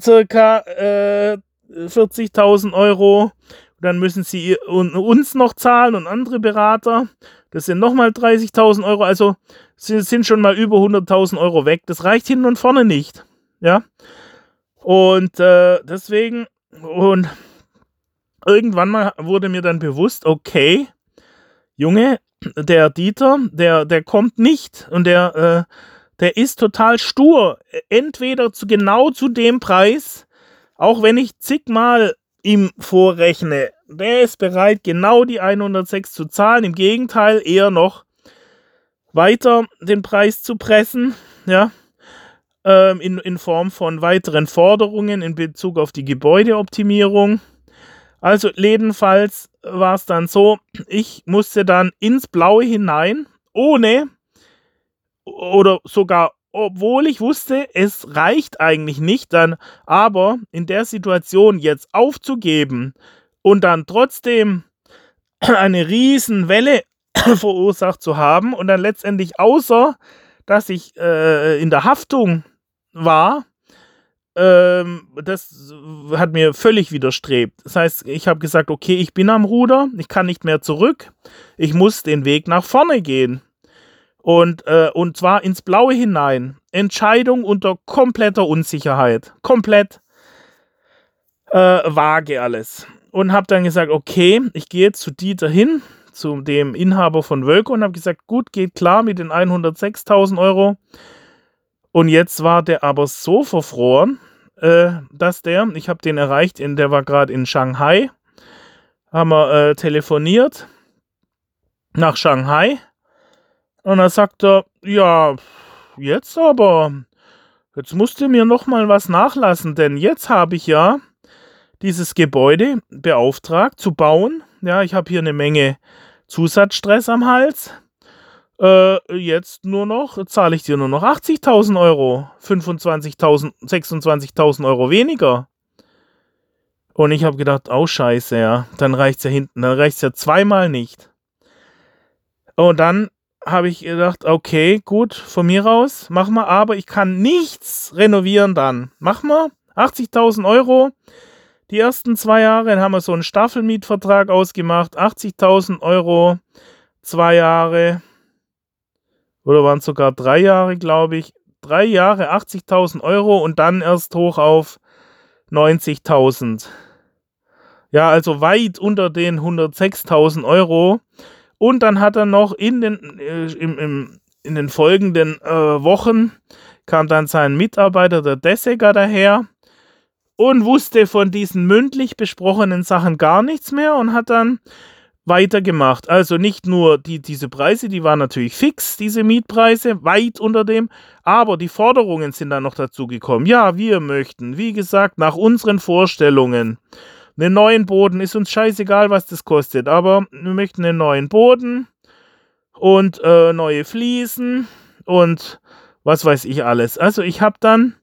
circa äh, 40.000 Euro. Dann müssen sie uns noch zahlen und andere Berater. Das sind nochmal 30.000 Euro. Also sind schon mal über 100.000 Euro weg. Das reicht hinten und vorne nicht. Ja. Und äh, deswegen, und irgendwann mal wurde mir dann bewusst, okay, Junge, der Dieter, der, der kommt nicht und der, äh, der ist total stur. Entweder zu genau zu dem Preis, auch wenn ich zigmal ihm vorrechne, der ist bereit, genau die 106 zu zahlen. Im Gegenteil, eher noch weiter den Preis zu pressen, ja, ähm, in, in Form von weiteren Forderungen in Bezug auf die Gebäudeoptimierung. Also jedenfalls war es dann so, ich musste dann ins Blaue hinein, ohne oder sogar obwohl ich wusste, es reicht eigentlich nicht dann, aber in der Situation jetzt aufzugeben und dann trotzdem (clears throat) eine riesen Welle (clears throat) verursacht zu haben und dann letztendlich außer, dass ich äh, in der Haftung war, ähm, das hat mir völlig widerstrebt. Das heißt, ich habe gesagt, okay, ich bin am Ruder, ich kann nicht mehr zurück, ich muss den Weg nach vorne gehen. Und, äh, und zwar ins Blaue hinein. Entscheidung unter kompletter Unsicherheit. Komplett äh, vage alles. Und habe dann gesagt, okay, ich gehe zu Dieter hin, zu dem Inhaber von Wölke und habe gesagt, gut, geht klar mit den 106.000 Euro. Und jetzt war der aber so verfroren, äh, dass der, ich habe den erreicht, in, der war gerade in Shanghai, haben wir äh, telefoniert nach Shanghai und dann sagt er, ja, jetzt aber, jetzt musst du mir noch mal was nachlassen, denn jetzt habe ich ja dieses Gebäude beauftragt zu bauen. Ja, ich habe hier eine Menge Zusatzstress am Hals äh, jetzt nur noch, zahle ich dir nur noch 80.000 Euro, 25.000, 26.000 Euro weniger. Und ich habe gedacht, oh scheiße, ja, dann reicht es ja hinten, dann reicht es ja zweimal nicht. Und dann habe ich gedacht, okay, gut, von mir aus, mach mal, aber ich kann nichts renovieren dann. Mach mal, 80.000 Euro. Die ersten zwei Jahre dann haben wir so einen Staffelmietvertrag ausgemacht, 80.000 Euro, zwei Jahre, oder waren es sogar drei Jahre, glaube ich. Drei Jahre 80.000 Euro und dann erst hoch auf 90.000. Ja, also weit unter den 106.000 Euro. Und dann hat er noch in den, äh, im, im, in den folgenden äh, Wochen kam dann sein Mitarbeiter, der Desseger, daher und wusste von diesen mündlich besprochenen Sachen gar nichts mehr und hat dann weitergemacht. Also nicht nur die, diese Preise, die waren natürlich fix, diese Mietpreise, weit unter dem, aber die Forderungen sind dann noch dazu gekommen. Ja, wir möchten, wie gesagt, nach unseren Vorstellungen einen neuen Boden. Ist uns scheißegal, was das kostet, aber wir möchten einen neuen Boden und äh, neue Fliesen und was weiß ich alles. Also ich habe dann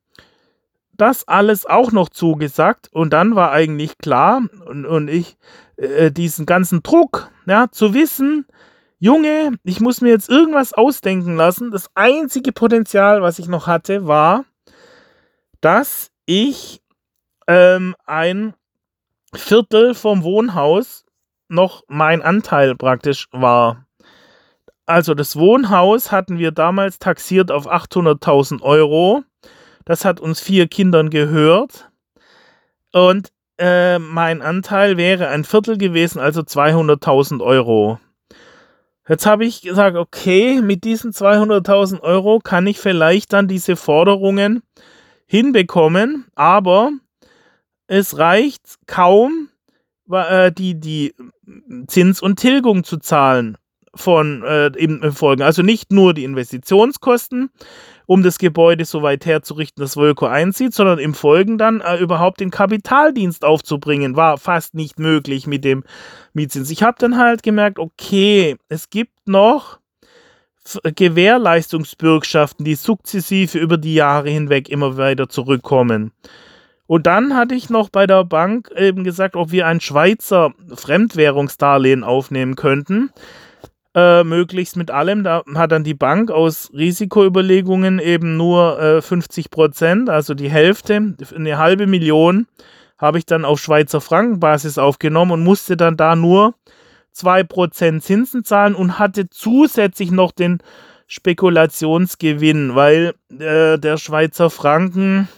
das alles auch noch zugesagt und dann war eigentlich klar und, und ich äh, diesen ganzen Druck, ja, zu wissen, Junge, ich muss mir jetzt irgendwas ausdenken lassen. Das einzige Potenzial, was ich noch hatte, war, dass ich ähm, ein Viertel vom Wohnhaus noch mein Anteil praktisch war. Also das Wohnhaus hatten wir damals taxiert auf 800.000 Euro. Das hat uns vier Kindern gehört. Und äh, mein Anteil wäre ein Viertel gewesen, also 200.000 Euro. Jetzt habe ich gesagt, okay, mit diesen 200.000 Euro kann ich vielleicht dann diese Forderungen hinbekommen, aber es reicht kaum, äh, die, die Zins und Tilgung zu zahlen. von äh, im Folgen. Also nicht nur die Investitionskosten, um das Gebäude so weit herzurichten, dass Volko einzieht, sondern im Folgen dann äh, überhaupt den Kapitaldienst aufzubringen, war fast nicht möglich mit dem Mietzins. Ich habe dann halt gemerkt, okay, es gibt noch Gewährleistungsbürgschaften, die sukzessive über die Jahre hinweg immer weiter zurückkommen. Und dann hatte ich noch bei der Bank eben gesagt, ob wir ein Schweizer Fremdwährungsdarlehen aufnehmen könnten. Äh, möglichst mit allem. Da hat dann die Bank aus Risikoüberlegungen eben nur äh, 50 Prozent, also die Hälfte, eine halbe Million, habe ich dann auf Schweizer Frankenbasis aufgenommen und musste dann da nur 2% Zinsen zahlen und hatte zusätzlich noch den Spekulationsgewinn, weil äh, der Schweizer Franken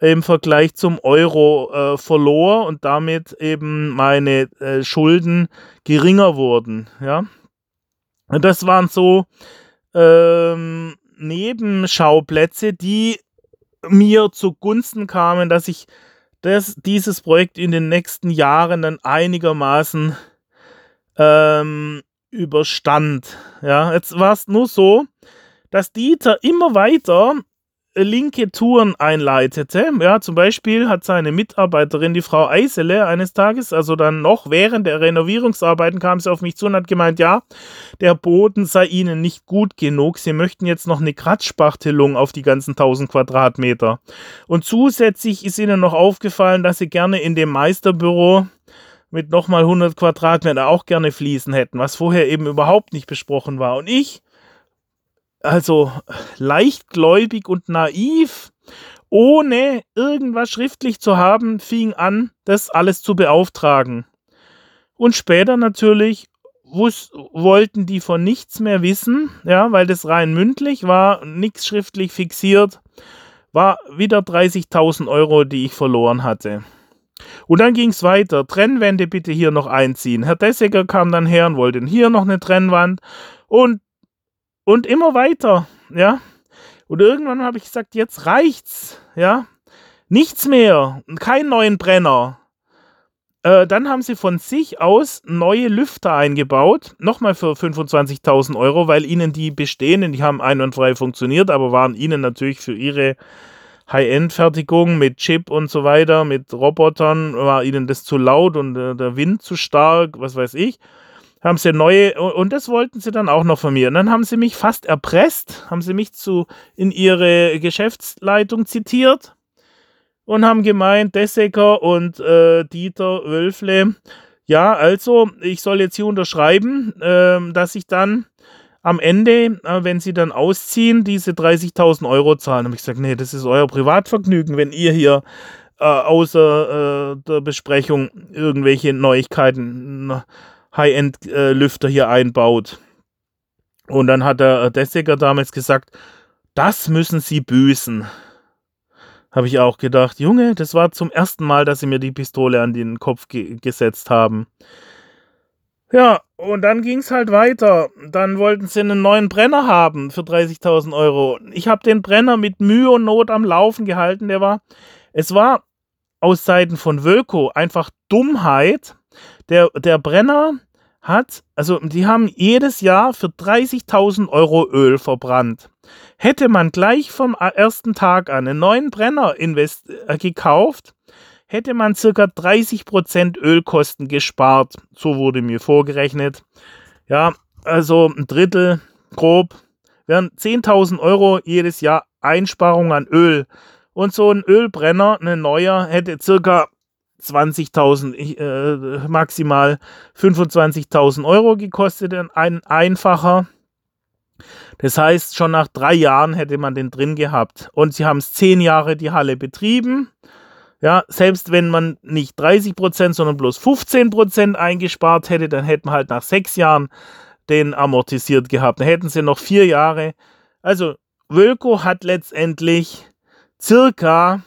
im Vergleich zum Euro äh, verlor und damit eben meine äh, Schulden geringer wurden. Ja, das waren so ähm, Nebenschauplätze, die mir zugunsten kamen, dass ich das, dieses Projekt in den nächsten Jahren dann einigermaßen ähm, überstand. Ja, jetzt war es nur so, dass Dieter immer weiter linke Touren einleitete. Ja, zum Beispiel hat seine Mitarbeiterin, die Frau Eisele, eines Tages, also dann noch während der Renovierungsarbeiten, kam sie auf mich zu und hat gemeint, ja, der Boden sei ihnen nicht gut genug. Sie möchten jetzt noch eine Kratzspachtelung auf die ganzen 1000 Quadratmeter. Und zusätzlich ist ihnen noch aufgefallen, dass sie gerne in dem Meisterbüro mit nochmal 100 Quadratmeter auch gerne Fliesen hätten, was vorher eben überhaupt nicht besprochen war. Und ich also leichtgläubig und naiv, ohne irgendwas schriftlich zu haben, fing an, das alles zu beauftragen. Und später natürlich wollten die von nichts mehr wissen, ja, weil das rein mündlich war, nichts schriftlich fixiert, war wieder 30.000 Euro, die ich verloren hatte. Und dann ging es weiter. Trennwände bitte hier noch einziehen. Herr Dessiger kam dann her und wollte hier noch eine Trennwand. Und und immer weiter, ja. Und irgendwann habe ich gesagt, jetzt reicht's, ja. Nichts mehr, keinen neuen Brenner. Äh, dann haben sie von sich aus neue Lüfter eingebaut, nochmal für 25.000 Euro, weil ihnen die bestehenden, die haben einwandfrei funktioniert, aber waren ihnen natürlich für ihre High-End-Fertigung mit Chip und so weiter, mit Robotern, war ihnen das zu laut und äh, der Wind zu stark, was weiß ich haben sie neue, und das wollten sie dann auch noch von mir. Und dann haben sie mich fast erpresst, haben sie mich zu, in ihre Geschäftsleitung zitiert und haben gemeint, Dessecker und äh, Dieter Wölfle, ja, also, ich soll jetzt hier unterschreiben, äh, dass ich dann am Ende, äh, wenn sie dann ausziehen, diese 30.000 Euro zahlen. habe ich gesagt, nee, das ist euer Privatvergnügen, wenn ihr hier äh, außer äh, der Besprechung irgendwelche Neuigkeiten High-End-Lüfter hier einbaut. Und dann hat der Dessiger damals gesagt, das müssen sie büßen. Habe ich auch gedacht, Junge, das war zum ersten Mal, dass sie mir die Pistole an den Kopf ge gesetzt haben. Ja, und dann ging es halt weiter. Dann wollten sie einen neuen Brenner haben für 30.000 Euro. Ich habe den Brenner mit Mühe und Not am Laufen gehalten. Der war, es war aus Seiten von Wölko einfach Dummheit, der, der Brenner hat, also die haben jedes Jahr für 30.000 Euro Öl verbrannt. Hätte man gleich vom ersten Tag an einen neuen Brenner invest äh, gekauft, hätte man circa 30% Ölkosten gespart. So wurde mir vorgerechnet. Ja, also ein Drittel grob wären 10.000 Euro jedes Jahr Einsparung an Öl. Und so ein Ölbrenner, ein neuer, hätte circa 20.000, äh, maximal 25.000 Euro gekostet, ein einfacher. Das heißt, schon nach drei Jahren hätte man den drin gehabt. Und sie haben es zehn Jahre die Halle betrieben. Ja, selbst wenn man nicht 30 Prozent, sondern bloß 15 Prozent eingespart hätte, dann hätten wir halt nach sechs Jahren den amortisiert gehabt. Dann hätten sie noch vier Jahre. Also, Wölko hat letztendlich circa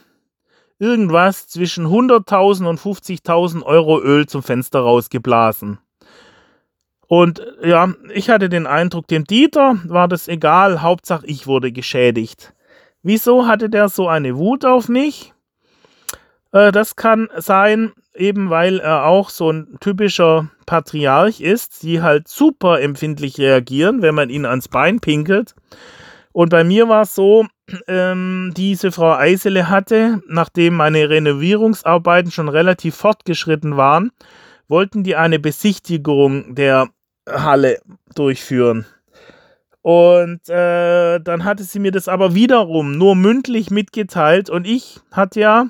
irgendwas zwischen 100.000 und 50.000 Euro Öl zum Fenster rausgeblasen. Und ja, ich hatte den Eindruck, dem Dieter war das egal, Hauptsache ich wurde geschädigt. Wieso hatte der so eine Wut auf mich? Äh, das kann sein, eben weil er auch so ein typischer Patriarch ist, die halt super empfindlich reagieren, wenn man ihnen ans Bein pinkelt. Und bei mir war es so, ähm, diese Frau Eisele hatte, nachdem meine Renovierungsarbeiten schon relativ fortgeschritten waren, wollten die eine Besichtigung der Halle durchführen. Und äh, dann hatte sie mir das aber wiederum nur mündlich mitgeteilt und ich hatte ja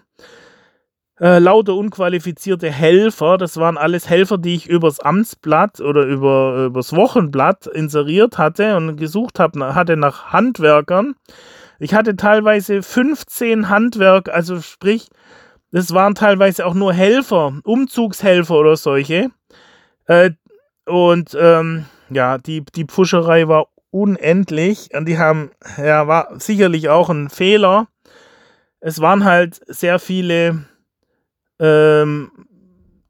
äh, lauter unqualifizierte Helfer, das waren alles Helfer, die ich übers Amtsblatt oder über, übers Wochenblatt inseriert hatte und gesucht hab, hatte nach Handwerkern. Ich hatte teilweise 15 Handwerk, also sprich, das waren teilweise auch nur Helfer, Umzugshelfer oder solche. Äh, und ähm, ja, die, die Pfuscherei war unendlich und die haben, ja, war sicherlich auch ein Fehler. Es waren halt sehr viele ähm,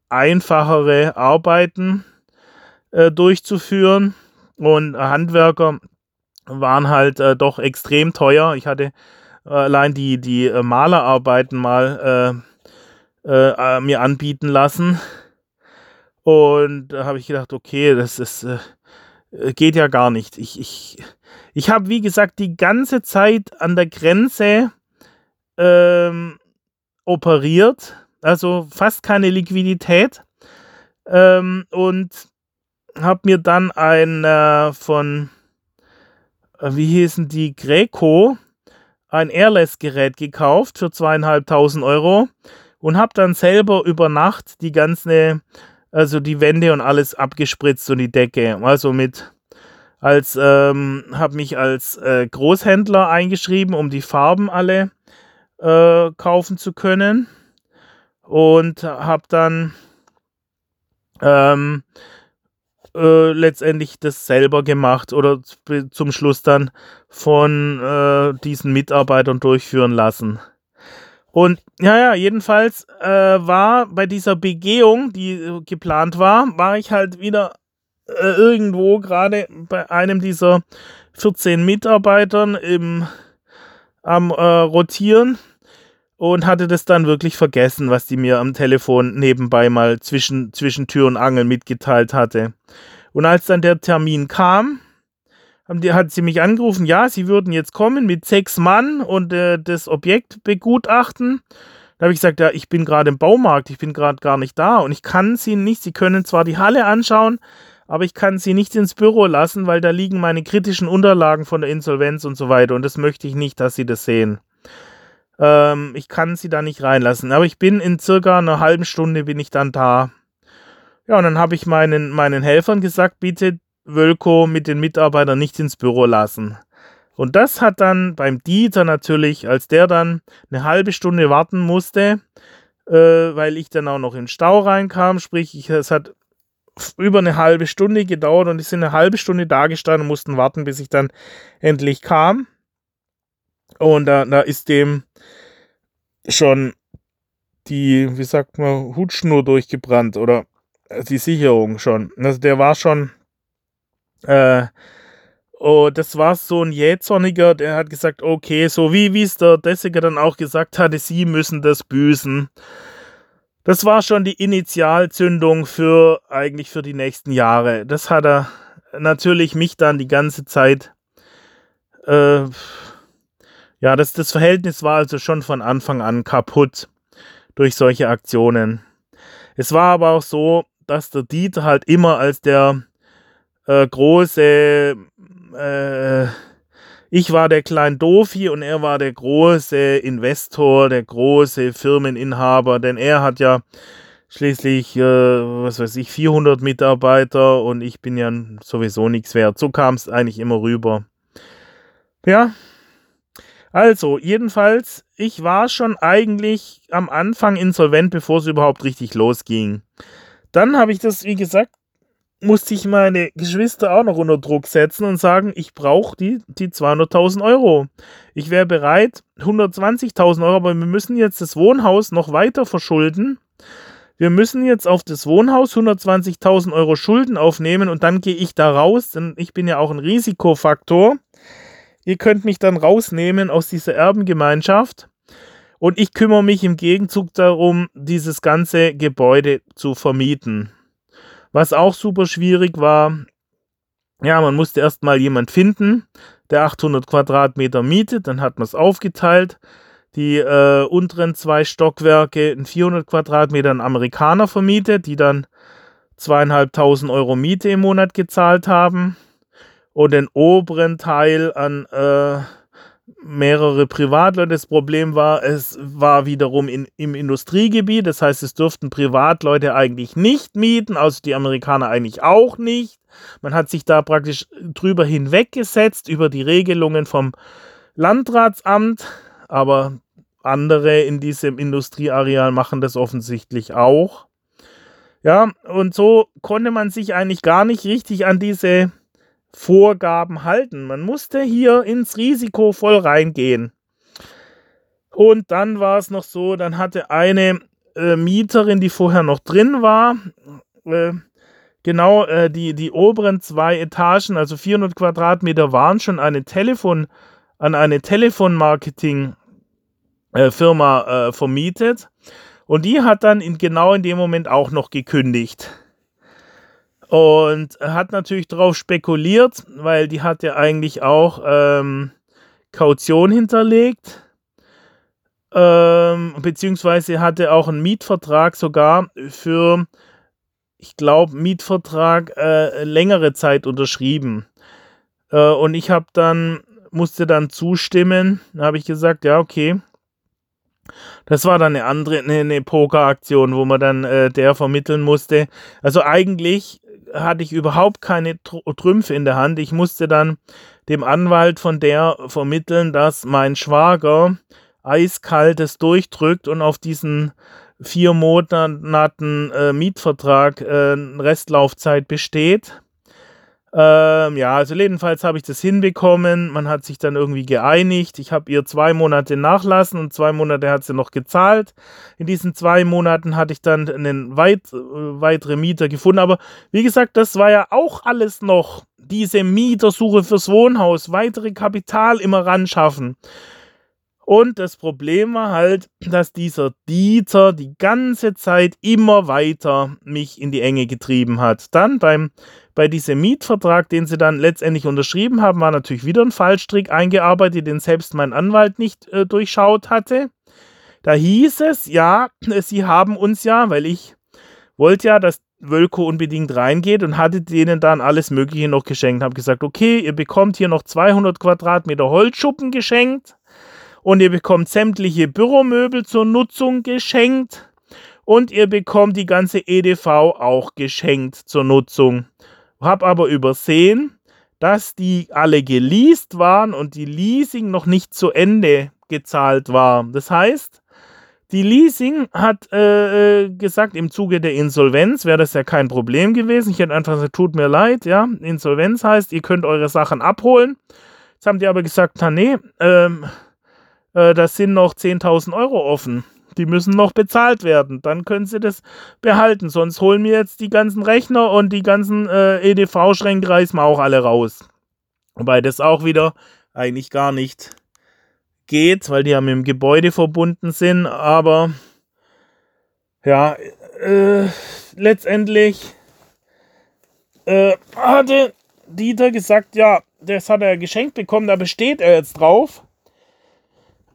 einfachere Arbeiten äh, durchzuführen und Handwerker waren halt äh, doch extrem teuer. Ich hatte äh, allein die, die äh, Malerarbeiten mal äh, mir anbieten lassen. Und da habe ich gedacht, okay, das ist, geht ja gar nicht. Ich, ich, ich habe, wie gesagt, die ganze Zeit an der Grenze ähm, operiert also fast keine Liquidität. Ähm, und habe mir dann ein äh, von, äh, wie hießen die, Greco, ein Airless-Gerät gekauft für zweieinhalbtausend Euro und habe dann selber über Nacht die ganze, also die Wände und alles abgespritzt und die Decke. Also mit als ähm, habe mich als äh, Großhändler eingeschrieben, um die Farben alle äh, kaufen zu können und habe dann ähm, äh, letztendlich das selber gemacht oder zum Schluss dann von äh, diesen Mitarbeitern durchführen lassen. Und ja, ja, jedenfalls äh, war bei dieser Begehung, die äh, geplant war, war ich halt wieder äh, irgendwo gerade bei einem dieser 14 Mitarbeitern im, am äh, Rotieren und hatte das dann wirklich vergessen, was die mir am Telefon nebenbei mal zwischen, zwischen Tür und Angel mitgeteilt hatte. Und als dann der Termin kam, die, hat sie mich angerufen, ja, sie würden jetzt kommen mit sechs Mann und äh, das Objekt begutachten. Da habe ich gesagt, ja, ich bin gerade im Baumarkt, ich bin gerade gar nicht da und ich kann sie nicht, sie können zwar die Halle anschauen, aber ich kann sie nicht ins Büro lassen, weil da liegen meine kritischen Unterlagen von der Insolvenz und so weiter und das möchte ich nicht, dass sie das sehen. Ähm, ich kann sie da nicht reinlassen. Aber ich bin in circa einer halben Stunde bin ich dann da. Ja, und dann habe ich meinen, meinen Helfern gesagt, bitte Wölko mit den Mitarbeitern nicht ins Büro lassen. Und das hat dann beim Dieter natürlich, als der dann eine halbe Stunde warten musste, äh, weil ich dann auch noch in Stau reinkam, sprich, ich, es hat über eine halbe Stunde gedauert und ich sind eine halbe Stunde da gestanden und mussten warten, bis ich dann endlich kam. Und da, da ist dem schon die, wie sagt man, Hutschnur durchgebrannt oder die Sicherung schon. Also der war schon, äh, oh, das war so ein Jähzorniger, der hat gesagt, okay, so wie es der Dessiger dann auch gesagt hatte, sie müssen das büßen. Das war schon die Initialzündung für eigentlich für die nächsten Jahre. Das hat er natürlich mich dann die ganze Zeit äh, ja, das, das Verhältnis war also schon von Anfang an kaputt durch solche Aktionen. Es war aber auch so, dass der Dieter halt immer als der äh, große, äh, ich war der kleine Dofi und er war der große Investor, der große Firmeninhaber, denn er hat ja schließlich, äh, was weiß ich, 400 Mitarbeiter und ich bin ja sowieso nichts wert. So kam es eigentlich immer rüber. Ja, also, jedenfalls, ich war schon eigentlich am Anfang insolvent, bevor es überhaupt richtig losging. Dann habe ich das, wie gesagt, musste ich meine Geschwister auch noch unter Druck setzen und sagen, ich brauche die, die 200.000 Euro. Ich wäre bereit, 120.000 Euro, aber wir müssen jetzt das Wohnhaus noch weiter verschulden. Wir müssen jetzt auf das Wohnhaus 120.000 Euro Schulden aufnehmen und dann gehe ich da raus, denn ich bin ja auch ein Risikofaktor. Ihr könnt mich dann rausnehmen aus dieser Erbengemeinschaft. Und ich kümmere mich im Gegenzug darum, dieses ganze Gebäude zu vermieten. Was auch super schwierig war, ja, man musste erstmal jemand finden, der 800 Quadratmeter mietet, dann hat man es aufgeteilt. Die äh, unteren zwei Stockwerke in 400 Quadratmeter an Amerikaner vermietet, die dann zweieinhalbtausend Euro Miete im Monat gezahlt haben. Und den oberen Teil an äh, mehrere Privatleute. Das Problem war, es war wiederum in, im Industriegebiet. Das heißt, es durften Privatleute eigentlich nicht mieten, also die Amerikaner eigentlich auch nicht. Man hat sich da praktisch drüber hinweggesetzt über die Regelungen vom Landratsamt, aber andere in diesem Industrieareal machen das offensichtlich auch. Ja, und so konnte man sich eigentlich gar nicht richtig an diese Vorgaben halten. Man musste hier ins Risiko voll reingehen. Und dann war es noch so, dann hatte eine äh, Mieterin, die vorher noch drin war, äh, genau äh, die, die oberen zwei Etagen, also 400 Quadratmeter, waren schon eine Telefon, an eine Telefonmarketing-Firma äh, äh, vermietet. Und die hat dann in, genau in dem Moment auch noch gekündigt. Und hat natürlich darauf spekuliert, weil die hat ja eigentlich auch ähm, Kaution hinterlegt. Ähm, beziehungsweise hatte auch einen Mietvertrag sogar für, ich glaube, Mietvertrag äh, längere Zeit unterschrieben. Äh, und ich habe dann, musste dann zustimmen. Da habe ich gesagt, ja, okay. Das war dann eine andere, eine, eine Pokeraktion, wo man dann äh, der vermitteln musste. Also eigentlich hatte ich überhaupt keine Trümpfe in der Hand. Ich musste dann dem Anwalt von der vermitteln, dass mein Schwager eiskaltes durchdrückt und auf diesen vier Monaten äh, Mietvertrag äh, Restlaufzeit besteht. Ähm, ja, also jedenfalls habe ich das hinbekommen. Man hat sich dann irgendwie geeinigt. Ich habe ihr zwei Monate nachlassen und zwei Monate hat sie noch gezahlt. In diesen zwei Monaten hatte ich dann einen weit, äh, weitere Mieter gefunden. Aber wie gesagt, das war ja auch alles noch diese Mietersuche fürs Wohnhaus, weitere Kapital immer ran schaffen. Und das Problem war halt, dass dieser Dieter die ganze Zeit immer weiter mich in die Enge getrieben hat. Dann beim, bei diesem Mietvertrag, den sie dann letztendlich unterschrieben haben, war natürlich wieder ein Fallstrick eingearbeitet, den selbst mein Anwalt nicht äh, durchschaut hatte. Da hieß es, ja, (clears throat) sie haben uns ja, weil ich wollte ja, dass Wölko unbedingt reingeht und hatte denen dann alles Mögliche noch geschenkt. Habe gesagt, okay, ihr bekommt hier noch 200 Quadratmeter Holzschuppen geschenkt und ihr bekommt sämtliche Büromöbel zur Nutzung geschenkt und ihr bekommt die ganze EDV auch geschenkt zur Nutzung. Hab aber übersehen, dass die alle geleast waren und die Leasing noch nicht zu Ende gezahlt war. Das heißt, die Leasing hat äh, äh gesagt, im Zuge der Insolvenz wäre das ja kein Problem gewesen. Ich hätte einfach gesagt, tut mir leid, ja. Insolvenz heißt, ihr könnt eure Sachen abholen. Jetzt haben die aber gesagt, na nee, ähm, äh, da sind noch 10.000 Euro offen. Die müssen noch bezahlt werden. Dann können sie das behalten. Sonst holen wir jetzt die ganzen Rechner und die ganzen äh, EDV-Schränke reißen wir auch alle raus. Wobei das auch wieder eigentlich gar nicht geht, weil die ja mit dem Gebäude verbunden sind. Aber ja, äh, letztendlich äh, hatte Dieter gesagt, ja, das hat er geschenkt bekommen, da besteht er jetzt drauf.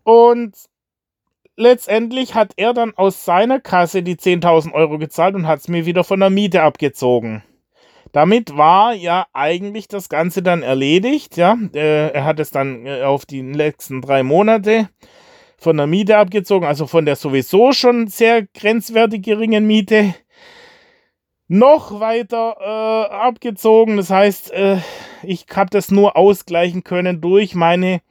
Und letztendlich hat er dann aus seiner Kasse die 10.000 Euro gezahlt und hat es mir wieder von der Miete abgezogen. Damit war ja eigentlich das Ganze dann erledigt. Ja, äh, er hat es dann äh, auf die letzten drei Monate von der Miete abgezogen, also von der sowieso schon sehr grenzwertig geringen Miete noch weiter äh, abgezogen. Das heißt, äh, ich habe das nur ausgleichen können durch meine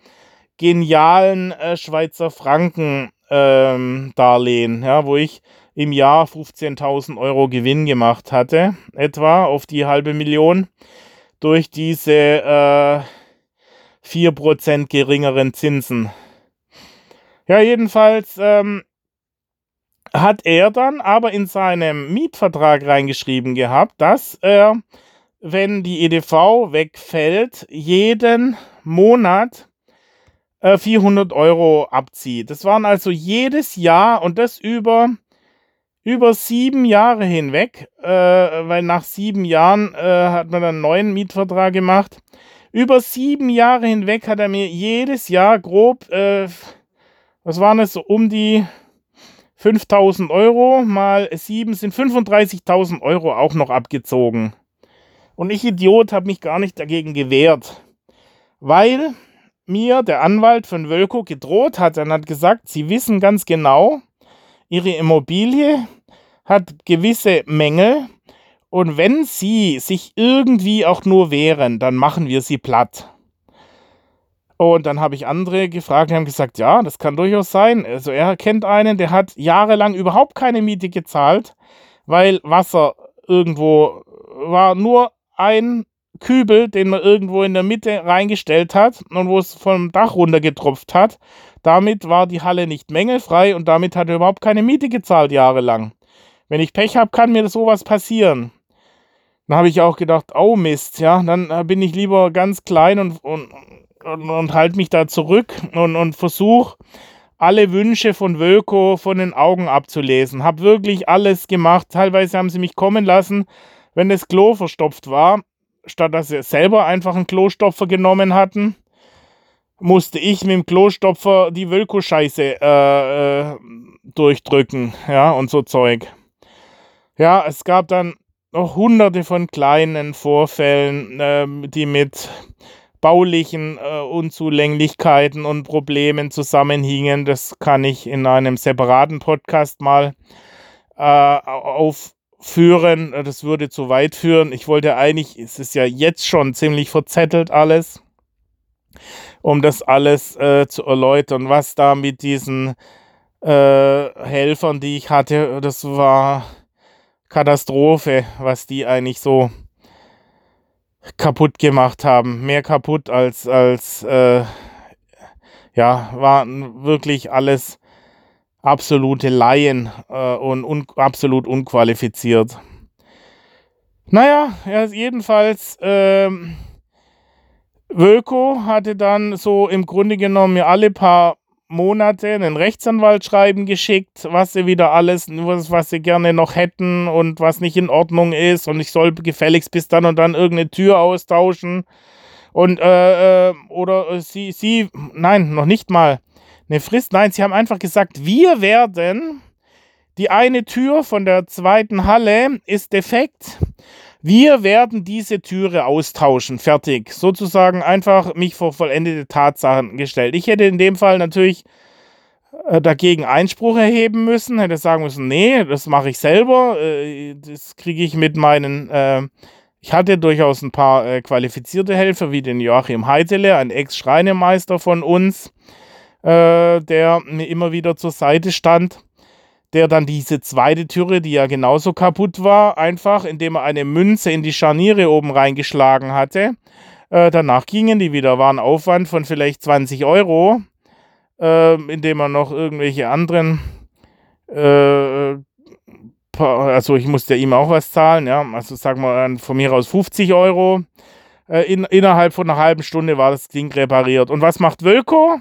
genialen äh, Schweizer Franken ähm, Darlehen, ja, wo ich im Jahr 15.000 Euro Gewinn gemacht hatte, etwa auf die halbe Million durch diese äh, 4% geringeren Zinsen. Ja, jedenfalls ähm, hat er dann aber in seinem Mietvertrag reingeschrieben gehabt, dass er, wenn die EDV wegfällt, jeden Monat äh, 400 Euro abzieht. Das waren also jedes Jahr und das über, über sieben Jahre hinweg, äh, weil nach sieben Jahren äh, hat man dann einen neuen Mietvertrag gemacht. Über sieben Jahre hinweg hat er mir jedes Jahr grob, äh, was waren es, so um die 5000 Euro mal sieben sind 35.000 Euro auch noch abgezogen. Und ich Idiot habe mich gar nicht dagegen gewehrt, weil mir der Anwalt von Wölko gedroht hat und hat gesagt, sie wissen ganz genau, ihre Immobilie hat gewisse Mängel und wenn sie sich irgendwie auch nur wehren, dann machen wir sie platt. Und dann habe ich andere gefragt, die haben gesagt, ja, das kann durchaus sein. Also er kennt einen, der hat jahrelang überhaupt keine Miete gezahlt, weil Wasser irgendwo war nur ein Kübel, den man irgendwo in der Mitte reingestellt hat und wo es vom Dach runtergetropft hat. Damit war die Halle nicht mängelfrei und damit hat er überhaupt keine Miete gezahlt jahrelang. Wenn ich Pech habe, kann mir sowas passieren. Dann habe ich auch gedacht, oh Mist, ja, dann äh, bin ich lieber ganz klein und, und, und, und halte mich da zurück und, und versuche alle Wünsche von Wölko von den Augen abzulesen. Habe wirklich alles gemacht. Teilweise haben sie mich kommen lassen, wenn das Klo verstopft war statt dass sie selber einfach einen Klostopfer genommen hatten, musste ich mit dem Klostopfer die Wölko-Scheiße äh, äh, durchdrücken, ja, und so Zeug. Ja, es gab dann noch hunderte von kleinen Vorfällen, äh, die mit baulichen äh, Unzulänglichkeiten und Problemen zusammenhingen. Das kann ich in einem separaten Podcast mal äh, auf, führen. Äh, das würde zu weit führen. Ich wollte eigentlich, es ist ja jetzt schon ziemlich verzettelt alles, um das alles äh, zu erläutern, was da mit diesen äh, Helfern, die ich hatte, das war Katastrophe, was die eigentlich so kaputt gemacht haben. Mehr kaputt als, als äh, ja, war wirklich alles absolute Laien äh, und un absolut unqualifiziert. Naja, ja, jedenfalls, ähm, Wölko hatte dann so im Grunde genommen mir alle paar Monate einen Rechtsanwalt schreiben geschickt, was sie wieder alles, was, sie gerne noch hätten und was nicht in Ordnung ist. Und ich soll gefälligst bis dann und dann irgendeine Tür austauschen. Und äh, äh, oder sie, sie, nein, noch nicht mal eine Frist. Nein, sie haben einfach gesagt, wir werden, die eine Tür von der zweiten Halle ist defekt. Wir werden diese Türe austauschen. Fertig. Sozusagen einfach mich vor vollendete Tatsachen gestellt. Ich hätte in dem Fall natürlich äh, dagegen Einspruch erheben müssen, hätte sagen müssen, nee, das mache ich selber. Äh, das kriege ich mit meinen. Äh, ich hatte durchaus ein paar qualifizierte Helfer, wie den Joachim Heitele, ein Ex-Schreinemeister von uns äh, der mir immer wieder zur Seite stand, der dann diese zweite Türe, die ja genauso kaputt war, einfach, indem er eine Münze in die Scharniere oben reingeschlagen hatte. Äh, danach gingen die wieder, war ein Aufwand von vielleicht 20 Euro, äh, indem er noch irgendwelche anderen äh, also ich musste ihm auch was zahlen, ja, also sagen wir von mir aus 50 Euro. Äh, in, innerhalb von einer halben Stunde war das Ding repariert. Und was macht Wölko?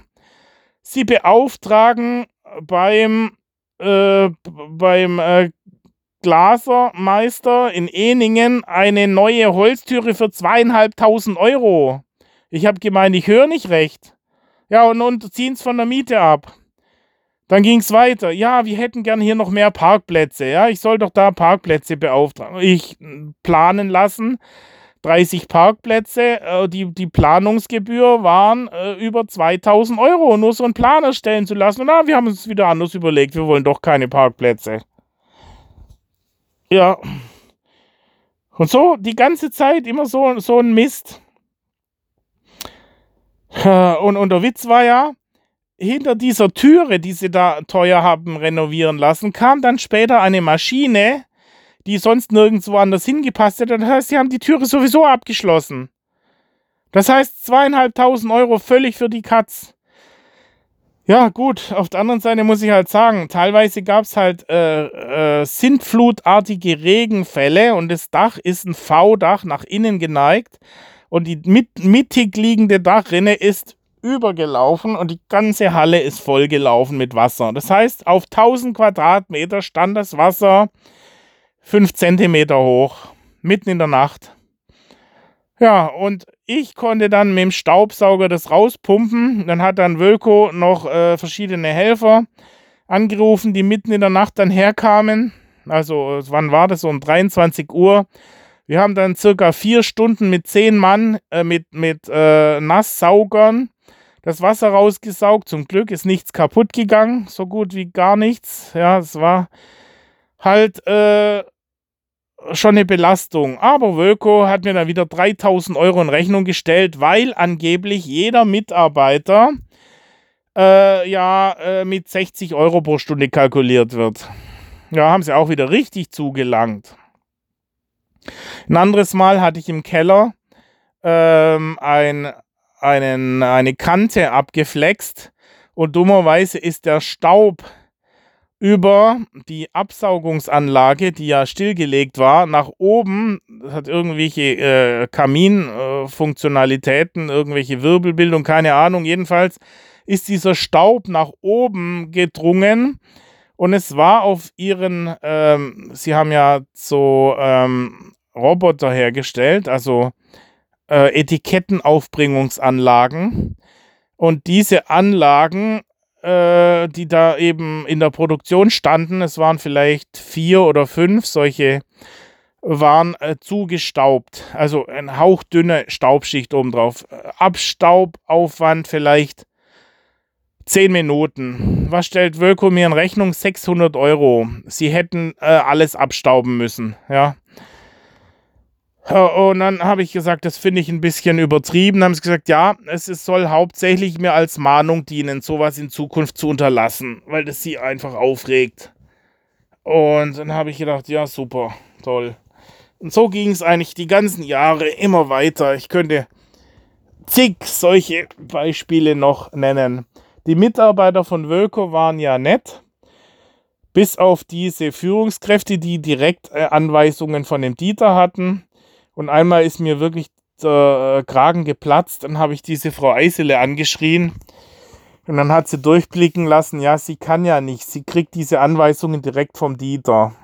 Sie beauftragen beim, äh, beim äh, Glasermeister in Eningen eine neue Holztüre für zweieinhalbtausend Euro. Ich habe gemeint, ich höre nicht recht. Ja, und, und ziehen es von der Miete ab. Dann ging es weiter. Ja, wir hätten gern hier noch mehr Parkplätze. Ja, ich soll doch da Parkplätze beauftragen. Ich planen lassen. 30 Parkplätze, äh, die, die Planungsgebühr waren äh, über 2000 Euro, nur so einen Plan erstellen zu lassen. Und na, wir haben uns wieder anders überlegt, wir wollen doch keine Parkplätze. Ja. Und so die ganze Zeit immer so, so ein Mist. Und, und der Witz war ja, hinter dieser Türe, die sie da teuer haben renovieren lassen, kam dann später eine Maschine, die sonst nirgendwo anders hingepasst hätte. Das heißt, sie haben die Türe sowieso abgeschlossen. Das heißt, zweieinhalbtausend Euro völlig für die Katz. Ja, gut, auf der anderen Seite muss ich halt sagen, teilweise gab es halt äh, äh, sintflutartige Regenfälle und das Dach ist ein V-Dach nach innen geneigt und die mit, mittig liegende Dachrinne ist übergelaufen und die ganze Halle ist vollgelaufen mit Wasser. Das heißt, auf 1000 Quadratmeter stand das Wasser 5 Zentimeter hoch, mitten in der Nacht. Ja, und ich konnte dann mit dem Staubsauger das rauspumpen. Dann hat dann Wölko noch äh, verschiedene Helfer angerufen, die mitten in der Nacht dann herkamen. Also, wann war das? Um 23 Uhr. Wir haben dann circa vier Stunden mit zehn Mann äh, mit, mit äh, Nasssaugern das Wasser rausgesaugt. Zum Glück ist nichts kaputt gegangen, so gut wie gar nichts. Ja, es war halt äh, schon eine Belastung. Aber Wölko hat mir dann wieder 3000 Euro in Rechnung gestellt, weil angeblich jeder Mitarbeiter äh, ja äh, mit 60 Euro pro Stunde kalkuliert wird. Ja, haben sie auch wieder richtig zugelangt. Ein anderes Mal hatte ich im Keller ähm, ein, einen, eine Kante abgeflext und dummerweise ist der Staub über die Absaugungsanlage, die ja stillgelegt war, nach oben, das hat irgendwelche äh, Kaminfunktionalitäten, äh, irgendwelche Wirbelbildung, keine Ahnung, jedenfalls ist dieser Staub nach oben gedrungen und es war auf ihren, ähm, sie haben ja so ähm, Roboter hergestellt, also äh, Etikettenaufbringungsanlagen. Und diese Anlagen, äh, die da eben in der Produktion standen, es waren vielleicht vier oder fünf solche, waren äh, zugestaubt. Also eine hauchdünne Staubschicht obendrauf. Abstaubaufwand vielleicht 10 Minuten. Was stellt Wölko mir in Rechnung? 600 Euro. Sie hätten äh, alles abstauben müssen. Ja. Und dann habe ich gesagt, das finde ich ein bisschen übertrieben. Dann haben sie gesagt, ja, es ist, soll hauptsächlich mir als Mahnung dienen, sowas in Zukunft zu unterlassen, weil das sie einfach aufregt. Und dann habe ich gedacht, ja, super, toll. Und so ging es eigentlich die ganzen Jahre immer weiter. Ich könnte zig solche Beispiele noch nennen. Die Mitarbeiter von Wölko waren ja nett, bis auf diese Führungskräfte, die direkt äh, Anweisungen von dem Dieter hatten. Und einmal ist mir wirklich der äh, Kragen geplatzt. Dann habe ich diese Frau Eisele angeschrien. Und dann hat sie durchblicken lassen, ja, sie kann ja nicht. Sie kriegt diese Anweisungen direkt vom Dieter.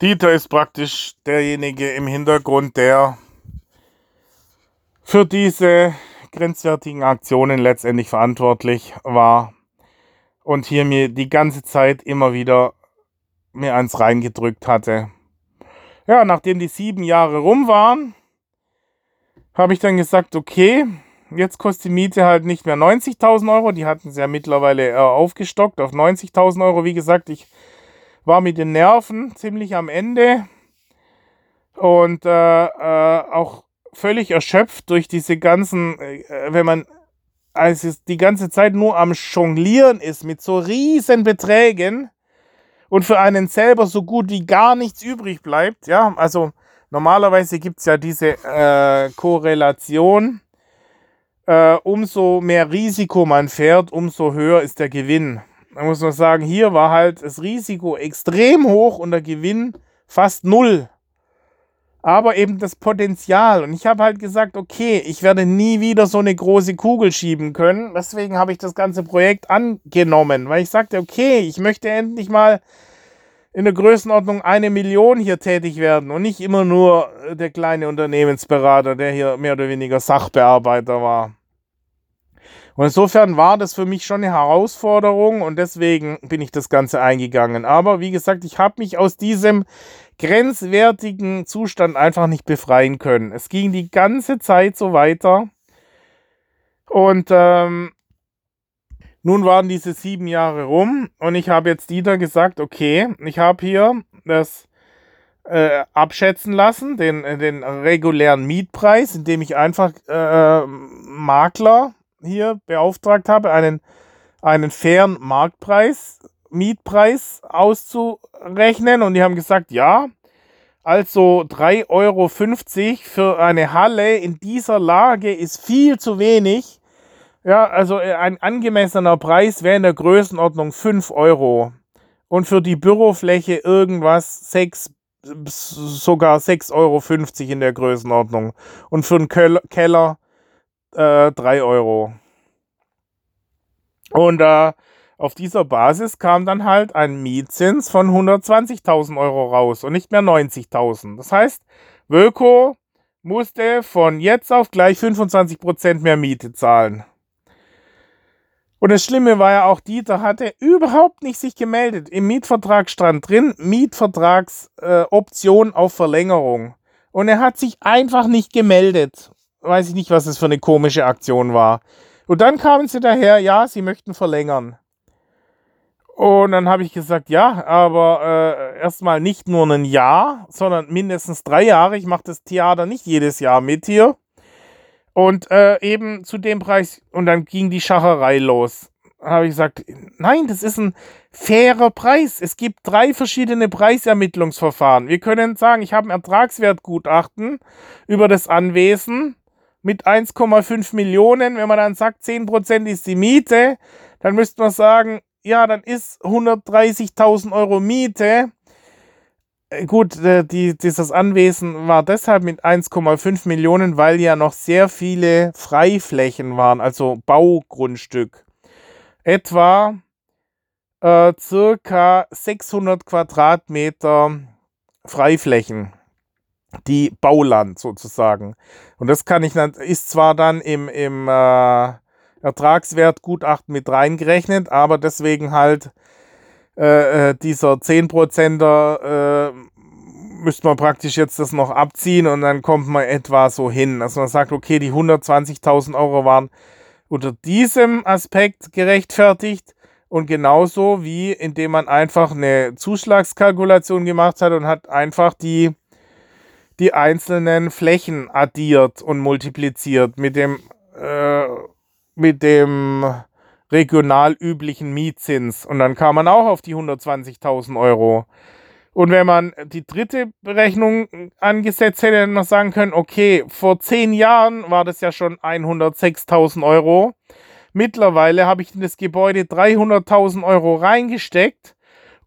Dieter ist praktisch derjenige im Hintergrund, der für diese grenzwertigen Aktionen letztendlich verantwortlich war und hier mir die ganze Zeit immer wieder mir eins reingedrückt hatte. Ja, nachdem die sieben Jahre rum waren, habe ich dann gesagt, okay, jetzt kostet die Miete halt nicht mehr 90.000 Euro. Die hatten sie ja mittlerweile äh, aufgestockt auf 90.000 Euro. Wie gesagt, ich war mit den Nerven ziemlich am Ende und äh, äh, auch völlig erschöpft durch diese ganzen, äh, wenn man also die ganze Zeit nur am Jonglieren ist mit so riesen Beträgen und für einen selber so gut wie gar nichts übrig bleibt. Ja, also normalerweise gibt es ja diese äh, Korrelation. Äh, umso mehr Risiko man fährt, umso höher ist der Gewinn. Da muss man sagen, hier war halt das Risiko extrem hoch und der Gewinn fast null. Aber eben das Potenzial. Und ich habe halt gesagt, okay, ich werde nie wieder so eine große Kugel schieben können. Deswegen habe ich das ganze Projekt angenommen, weil ich sagte, okay, ich möchte endlich mal in der Größenordnung eine Million hier tätig werden und nicht immer nur der kleine Unternehmensberater, der hier mehr oder weniger Sachbearbeiter war. Und insofern war das für mich schon eine Herausforderung und deswegen bin ich das Ganze eingegangen. Aber wie gesagt, ich habe mich aus diesem grenzwertigen Zustand einfach nicht befreien können. Es ging die ganze Zeit so weiter. Und ähm, nun waren diese sieben Jahre rum und ich habe jetzt Dieter gesagt, okay, ich habe hier das äh, abschätzen lassen, den, den regulären Mietpreis, indem ich einfach äh, Makler hier beauftragt habe, einen, einen fairen Marktpreis, Mietpreis auszurechnen. Und die haben gesagt, ja, also 3,50 Euro für eine Halle in dieser Lage ist viel zu wenig. Ja, also äh, ein angemessener Preis wäre in der Größenordnung 5 Euro. Und für die Bürofläche irgendwas 6, sogar 6,50 Euro in der Größenordnung. Und für den Keller äh, 3 Euro. Und äh, auf dieser Basis kam dann halt ein Mietzins von 120.000 Euro raus und nicht mehr 90.000. Das heißt, Wölko musste von jetzt auf gleich 25% mehr Miete zahlen. Und das Schlimme war ja auch, Dieter hatte überhaupt nicht sich gemeldet. Im Mietvertrag stand drin, Mietvertragsoption äh, auf Verlängerung. Und er hat sich einfach nicht gemeldet. Weiß ich nicht, was das für eine komische Aktion war. Und dann kamen sie daher, ja, sie möchten verlängern. Und dann habe ich gesagt, ja, aber äh, erstmal nicht nur ein Jahr, sondern mindestens drei Jahre. Ich mache das Theater nicht jedes Jahr mit hier. Und äh, eben zu dem Preis, und dann ging die Schacherei los. Habe ich gesagt, nein, das ist ein fairer Preis. Es gibt drei verschiedene Preisermittlungsverfahren. Wir können sagen, ich habe ein Ertragswertgutachten über das Anwesen mit 1,5 Millionen. Wenn man dann sagt, 10% ist die Miete, dann müsste man sagen, ja, dann ist 130.000 Euro Miete. Äh, gut, äh, die, dieses Anwesen war deshalb mit 1,5 Millionen, weil ja noch sehr viele Freiflächen waren, also Baugrundstück. Etwa äh, circa 600 Quadratmeter Freiflächen, die Bauland sozusagen. Und das kann ich dann, ist zwar dann im, im äh, Ertragswertgutachten mit reingerechnet, aber deswegen halt äh, äh dieser 10%er äh, müsste man praktisch jetzt das noch abziehen und dann kommt man etwa so hin. Also man sagt, okay, die 120.000 Euro waren unter diesem Aspekt gerechtfertigt und genauso wie indem man einfach eine Zuschlagskalkulation gemacht hat und hat einfach die, die einzelnen Flächen addiert und multipliziert mit dem äh, mit dem regional üblichen Mietzins. Und dann kam man auch auf die 120.000 Euro. Und wenn man die dritte Berechnung angesetzt hätte, hätte man sagen können, okay, vor zehn Jahren war das ja schon 106.000 Euro. Mittlerweile habe ich in das Gebäude 300.000 Euro reingesteckt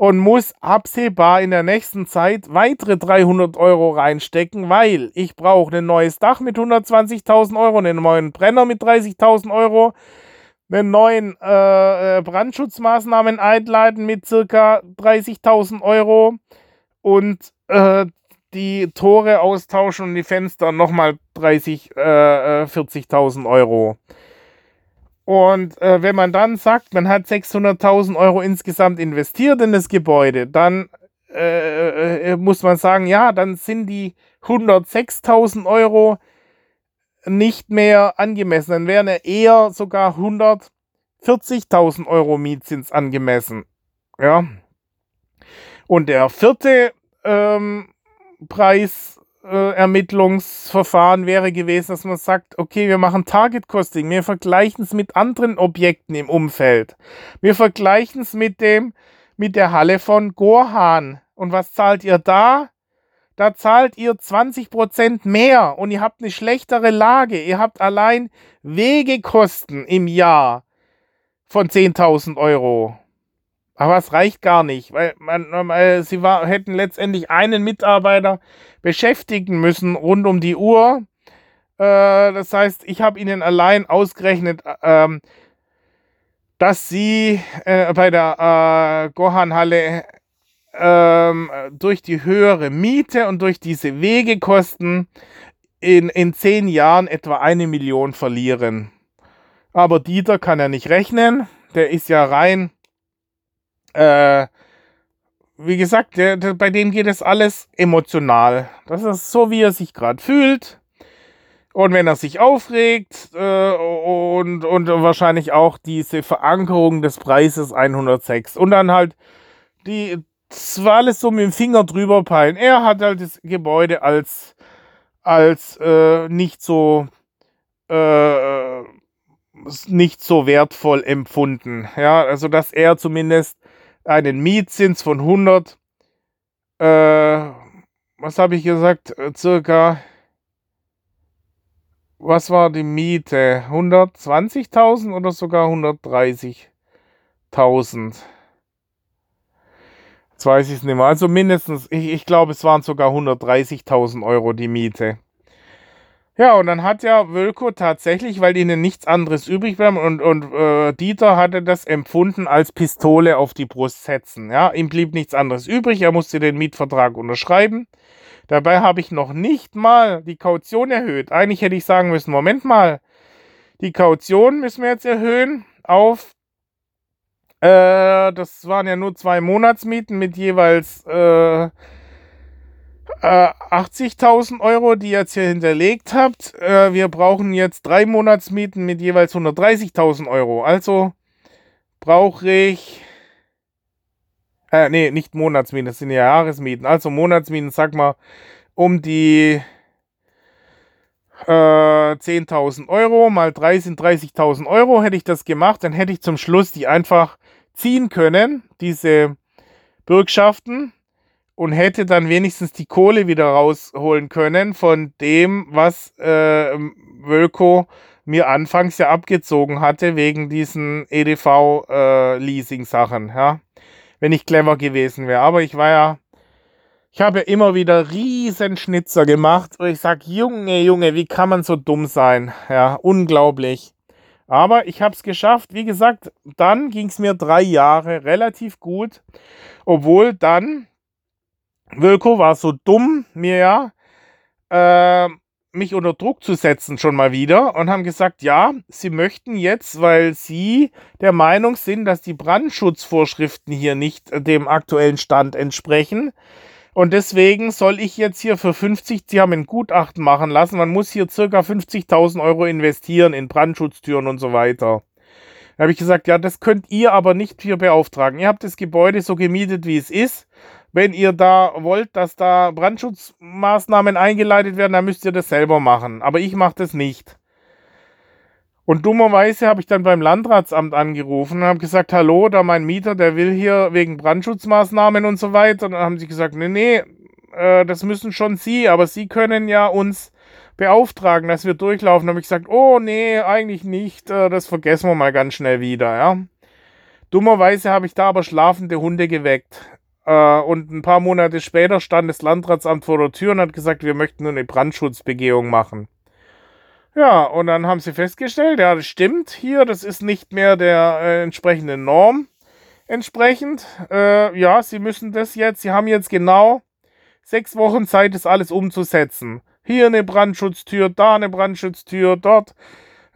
und muss absehbar in der nächsten Zeit weitere 300 Euro reinstecken, weil ich brauche ein neues Dach mit 120.000 Euro, einen neuen Brenner mit 30.000 Euro, einen neuen äh, äh, Brandschutzmaßnahmen einleiten mit circa 30.000 Euro und äh, die Tore austauschen und die Fenster nochmal 30, äh, 40.000 äh, Euro. Und äh, wenn man dann sagt, man hat 600.000 Euro insgesamt investiert in das Gebäude, dann äh, äh, muss man sagen, ja, dann sind die 106.000 Euro nicht mehr angemessen. Dann wären eher sogar 140.000 Euro Mietzins angemessen. Ja. Und der vierte ähm, Preis Ermittlungsverfahren wäre gewesen, dass man sagt, okay, wir machen Target Costing, wir vergleichen es mit anderen Objekten im Umfeld. Wir vergleichen es mit dem mit der Halle von Gorhan. Und was zahlt ihr da? Da zahlt ihr 20% mehr und ihr habt eine schlechtere Lage. Ihr habt allein Wegekosten im Jahr von 10.000 Euro. Aber es reicht gar nicht, weil man, man, sie war, hätten letztendlich einen Mitarbeiter beschäftigen müssen rund um die Uhr. Äh, das heißt, ich habe ihnen allein ausgerechnet, äh, dass sie äh, bei der äh, Gohan-Halle ähm, durch die höhere Miete und durch diese Wegekosten in, in zehn Jahren etwa eine Million verlieren. Aber Dieter kann ja nicht rechnen. Der ist ja rein äh, wie gesagt, der, der, bei dem geht es alles emotional. Das ist so, wie er sich gerade fühlt. Und wenn er sich aufregt äh, und, und wahrscheinlich auch diese Verankerung des Preises 106 und dann halt die, das war alles so mit dem Finger drüber peilen. Er hat halt das Gebäude als, als äh, nicht so äh, nicht so wertvoll empfunden. Ja, also dass er zumindest einen Mietzins von 100, äh, was habe ich gesagt, äh, circa, was war die Miete? 120.000 oder sogar 130.000? Jetzt weiß ich es nicht mehr. Also mindestens, ich, ich glaube, es waren sogar 130.000 Euro die Miete. Ja, und dann hat ja Wölko tatsächlich, weil ihnen nichts anderes übrig bleibt und, und äh, Dieter hatte das empfunden als Pistole auf die Brust setzen. Ja, ihm blieb nichts anderes übrig, er musste den Mietvertrag unterschreiben. Dabei habe ich noch nicht mal die Kaution erhöht. Eigentlich hätte ich sagen müssen, Moment mal, die Kaution müssen wir jetzt erhöhen auf, äh, das waren ja nur zwei Monatsmieten mit jeweils äh, äh, 80.000 Euro, die ihr jetzt hier hinterlegt habt. Äh, wir brauchen jetzt drei Monatsmieten mit jeweils 130.000 Euro. Also brauche ich. Äh, nee, nicht Monatsmieten, das sind ja Jahresmieten. Also Monatsmieten, sag mal, um die äh, 10.000 Euro mal 3 sind 30.000 Euro. Hätte ich das gemacht, dann hätte ich zum Schluss die einfach ziehen können, diese Bürgschaften und hätte dann wenigstens die Kohle wieder rausholen können von dem, was äh, Wölko mir anfangs ja abgezogen hatte wegen diesen EDV-Leasing-Sachen, äh, ja. Wenn ich clever gewesen wäre. Aber ich war ja, ich habe ja immer wieder riesen Schnitzer gemacht, wo ich sage, Junge, Junge, wie kann man so dumm sein? Ja, unglaublich. Aber ich habe es geschafft. Wie gesagt, dann ging es mir drei Jahre relativ gut, obwohl dann Wilko war so dumm, mir ja, äh, mich unter Druck zu setzen schon mal wieder und haben gesagt, ja, sie möchten jetzt, weil sie der Meinung sind, dass die Brandschutzvorschriften hier nicht dem aktuellen Stand entsprechen. Und deswegen soll ich jetzt hier für 50, sie haben ein Gutachten machen lassen, man muss hier circa 50.000 Euro investieren in Brandschutztüren und so weiter. Da habe ich gesagt, ja, das könnt ihr aber nicht hier beauftragen. Ihr habt das Gebäude so gemietet, wie es ist. Wenn ihr da wollt, dass da Brandschutzmaßnahmen eingeleitet werden, dann müsst ihr das selber machen. Aber ich mache das nicht. Und dummerweise habe ich dann beim Landratsamt angerufen und habe gesagt, hallo, da mein Mieter, der will hier wegen Brandschutzmaßnahmen und so weiter. Und dann haben sie gesagt, nee, nee, äh, das müssen schon Sie, aber Sie können ja uns beauftragen, dass wir durchlaufen. Da habe ich gesagt, oh nee, eigentlich nicht, äh, das vergessen wir mal ganz schnell wieder, ja. Dummerweise habe ich da aber schlafende Hunde geweckt. Äh, und ein paar Monate später stand das Landratsamt vor der Tür und hat gesagt, wir möchten nur eine Brandschutzbegehung machen. Ja, und dann haben sie festgestellt, ja, das stimmt hier, das ist nicht mehr der äh, entsprechenden Norm entsprechend. Äh, ja, sie müssen das jetzt, sie haben jetzt genau sechs Wochen Zeit, das alles umzusetzen. Hier eine Brandschutztür, da eine Brandschutztür, dort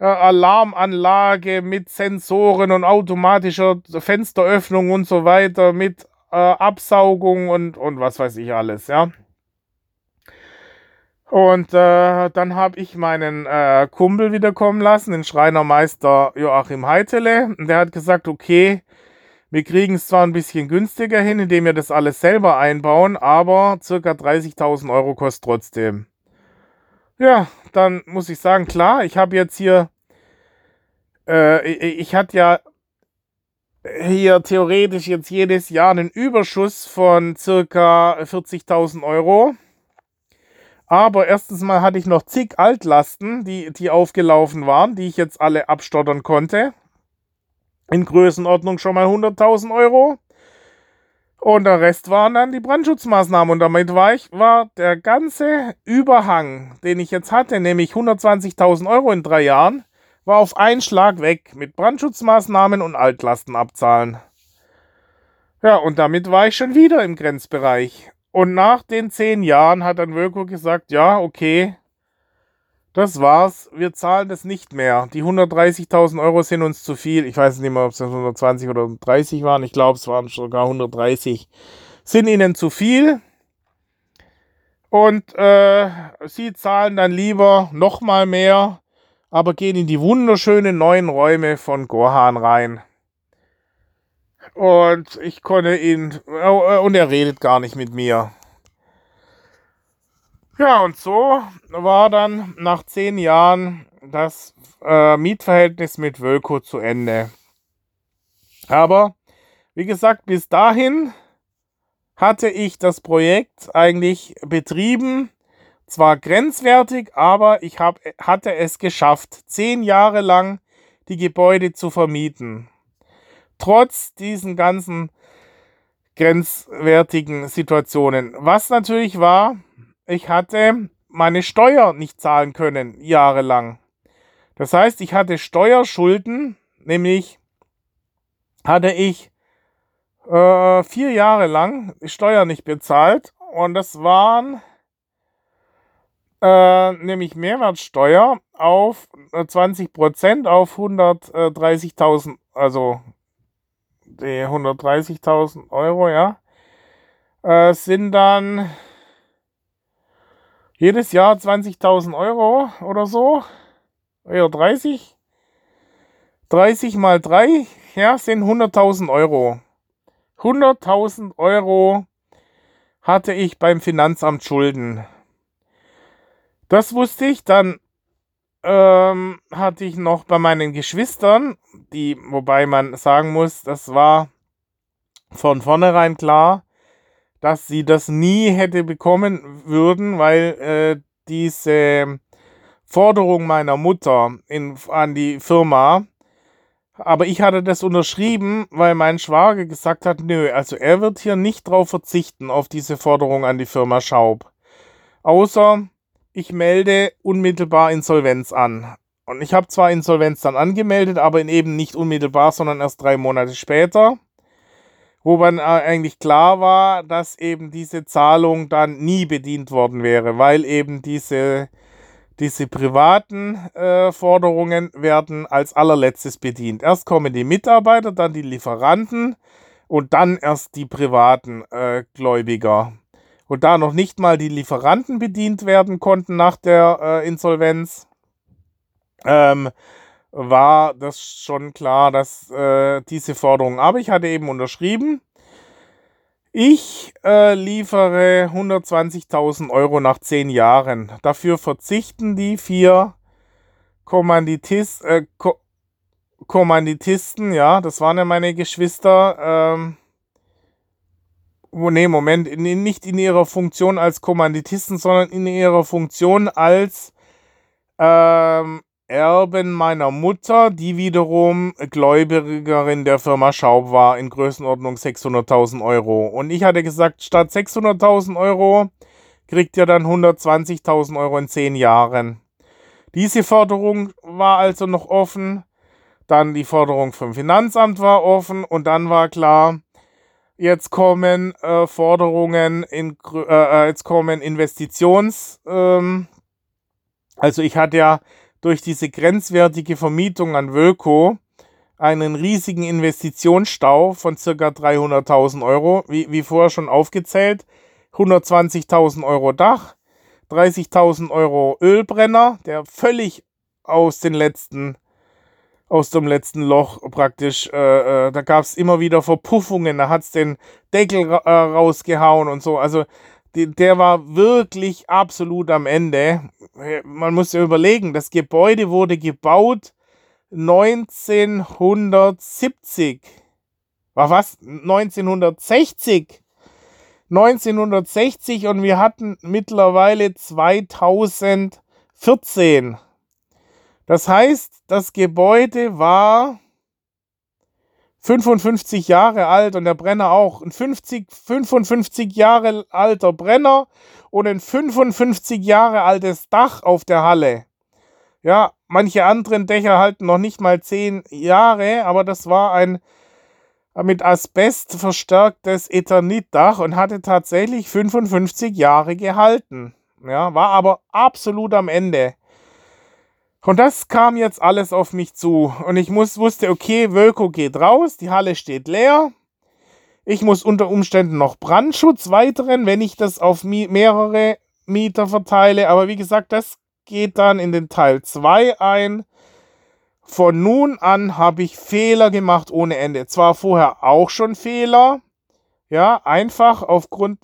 äh, Alarmanlage mit Sensoren und automatischer Fensteröffnung und so weiter, mit äh, Absaugung und, und was weiß ich alles, ja. Und äh, dann habe ich meinen äh, Kumpel wiederkommen lassen, den Schreinermeister Joachim Heitele. Und der hat gesagt, okay, wir kriegen es zwar ein bisschen günstiger hin, indem wir das alles selber einbauen, aber circa 30.000 Euro kostet trotzdem. Ja, dann muss ich sagen, klar, ich habe jetzt hier, äh, ich, ich hatte ja hier theoretisch jetzt jedes Jahr einen Überschuss von circa 40.000 Euro. Aber erstens mal hatte ich noch zig Altlasten, die, die aufgelaufen waren, die ich jetzt alle abstottern konnte. In Größenordnung schon mal 100.000 Euro. Und der Rest waren dann die Brandschutzmaßnahmen. Und damit war ich, war der ganze Überhang, den ich jetzt hatte, nämlich 120.000 Euro in drei Jahren, war auf einen Schlag weg mit Brandschutzmaßnahmen und Altlasten abzahlen. Ja, und damit war ich schon wieder im Grenzbereich. Und nach den zehn Jahren hat dann Wölko gesagt, ja, okay, das war's, wir zahlen das nicht mehr. Die 130.000 Euro sind uns zu viel. Ich weiß nicht mehr, ob es 120 oder 30 waren. Ich glaube, es waren sogar 130. Sind ihnen zu viel. Und äh, sie zahlen dann lieber nochmal mehr aber gehen in die wunderschönen neuen Räume von Gohan rein. Und ich konnte ihn, äh, und er redet gar nicht mit mir. Ja, und so war dann nach zehn Jahren das äh, Mietverhältnis mit Wölko zu Ende. Aber, wie gesagt, bis dahin hatte ich das Projekt eigentlich betrieben zwar grenzwertig, aber ich hab, hatte es geschafft, zehn Jahre lang die Gebäude zu vermieten. Trotz diesen ganzen grenzwertigen Situationen. Was natürlich war, ich hatte meine Steuer nicht zahlen können, jahrelang. Das heißt, ich hatte Steuerschulden, nämlich hatte ich äh, vier Jahre lang Steuer nicht bezahlt und das waren äh, nämlich Mehrwertsteuer auf 20 Prozent auf 130.000, also die 130.000 Euro, ja, äh, sind dann jedes Jahr 20.000 Euro oder so, eher 30. 30 mal 3, ja, sind 100.000 Euro. 100.000 Euro hatte ich beim Finanzamt Schulden. Das wusste ich. Dann ähm, hatte ich noch bei meinen Geschwistern, die, wobei man sagen muss, das war von vornherein klar, dass sie das nie hätte bekommen würden, weil äh, diese Forderung meiner Mutter in, an die Firma, aber ich hatte das unterschrieben, weil mein Schwager gesagt hat, nö, also er wird hier nicht drauf verzichten, auf diese Forderung an die Firma Schaub. Außer ich melde unmittelbar Insolvenz an. Und ich habe zwar Insolvenz dann angemeldet, aber eben nicht unmittelbar, sondern erst drei Monate später, wo dann äh, eigentlich klar war, dass eben diese Zahlung dann nie bedient worden wäre, weil eben diese, diese privaten äh, Forderungen werden als allerletztes bedient. Erst kommen die Mitarbeiter, dann die Lieferanten und dann erst die privaten äh, Gläubiger und da noch nicht mal die Lieferanten bedient werden konnten nach der äh, Insolvenz, ähm, war das schon klar, dass äh, diese Forderung, aber ich hatte eben unterschrieben, ich äh, liefere 120.000 Euro nach zehn Jahren. Dafür verzichten die vier Kommanditis, äh, Ko Kommanditisten, ja, das waren ja meine Geschwister, ähm, nee, Moment, in, nicht in ihrer Funktion als Kommanditisten, sondern in ihrer Funktion als ähm, Erben meiner Mutter, die wiederum Gläubigerin der Firma Schaub war, in Größenordnung 600.000 Euro. Und ich hatte gesagt, statt 600.000 Euro kriegt ihr dann 120.000 Euro in 10 Jahren. Diese Forderung war also noch offen. Dann die Forderung vom Finanzamt war offen und dann war klar, Jetzt kommen äh, Forderungen, in, äh, äh, jetzt kommen Investitions, ähm, also ich hatte ja durch diese grenzwertige Vermietung an Wölko einen riesigen Investitionsstau von circa 300.000 Euro, wie, wie vorher schon aufgezählt. 120.000 Euro Dach, 30.000 Euro Ölbrenner, der völlig aus den letzten aus dem letzten Loch praktisch. Äh, äh, da gab es immer wieder Verpuffungen, da hat es den Deckel ra äh, rausgehauen und so. Also die, der war wirklich absolut am Ende. Man muss ja überlegen, das Gebäude wurde gebaut 1970. War was? 1960. 1960 und wir hatten mittlerweile 2014. Das heißt, das Gebäude war 55 Jahre alt und der Brenner auch. Ein 50, 55 Jahre alter Brenner und ein 55 Jahre altes Dach auf der Halle. Ja, manche anderen Dächer halten noch nicht mal 10 Jahre, aber das war ein mit Asbest verstärktes Eternitdach und hatte tatsächlich 55 Jahre gehalten. Ja, war aber absolut am Ende. Und das kam jetzt alles auf mich zu. Und ich muss, wusste, okay, Wölko geht raus, die Halle steht leer. Ich muss unter Umständen noch Brandschutz weiteren, wenn ich das auf mehrere Mieter verteile. Aber wie gesagt, das geht dann in den Teil 2 ein. Von nun an habe ich Fehler gemacht ohne Ende. Zwar vorher auch schon Fehler, ja, einfach aufgrund,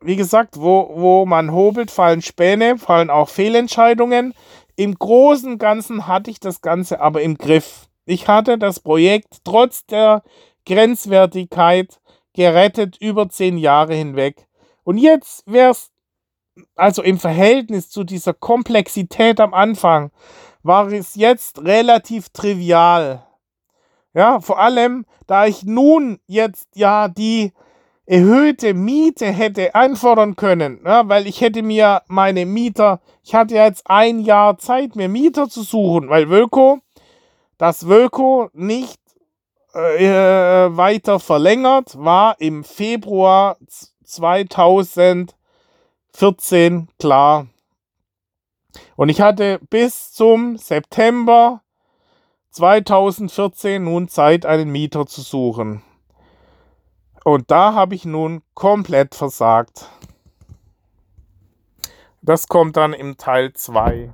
wie gesagt, wo, wo man hobelt, fallen Späne, fallen auch Fehlentscheidungen. Im Großen und Ganzen hatte ich das Ganze aber im Griff. Ich hatte das Projekt trotz der Grenzwertigkeit gerettet über zehn Jahre hinweg. Und jetzt wäre es, also im Verhältnis zu dieser Komplexität am Anfang, war es jetzt relativ trivial. Ja, vor allem, da ich nun jetzt ja die erhöhte Miete hätte einfordern können, ja, weil ich hätte mir meine Mieter, ich hatte jetzt ein Jahr Zeit, mir Mieter zu suchen, weil Wölko, das Wölko nicht äh, weiter verlängert, war im Februar 2014 klar. Und ich hatte bis zum September 2014 nun Zeit, einen Mieter zu suchen. Und da habe ich nun komplett versagt. Das kommt dann im Teil 2.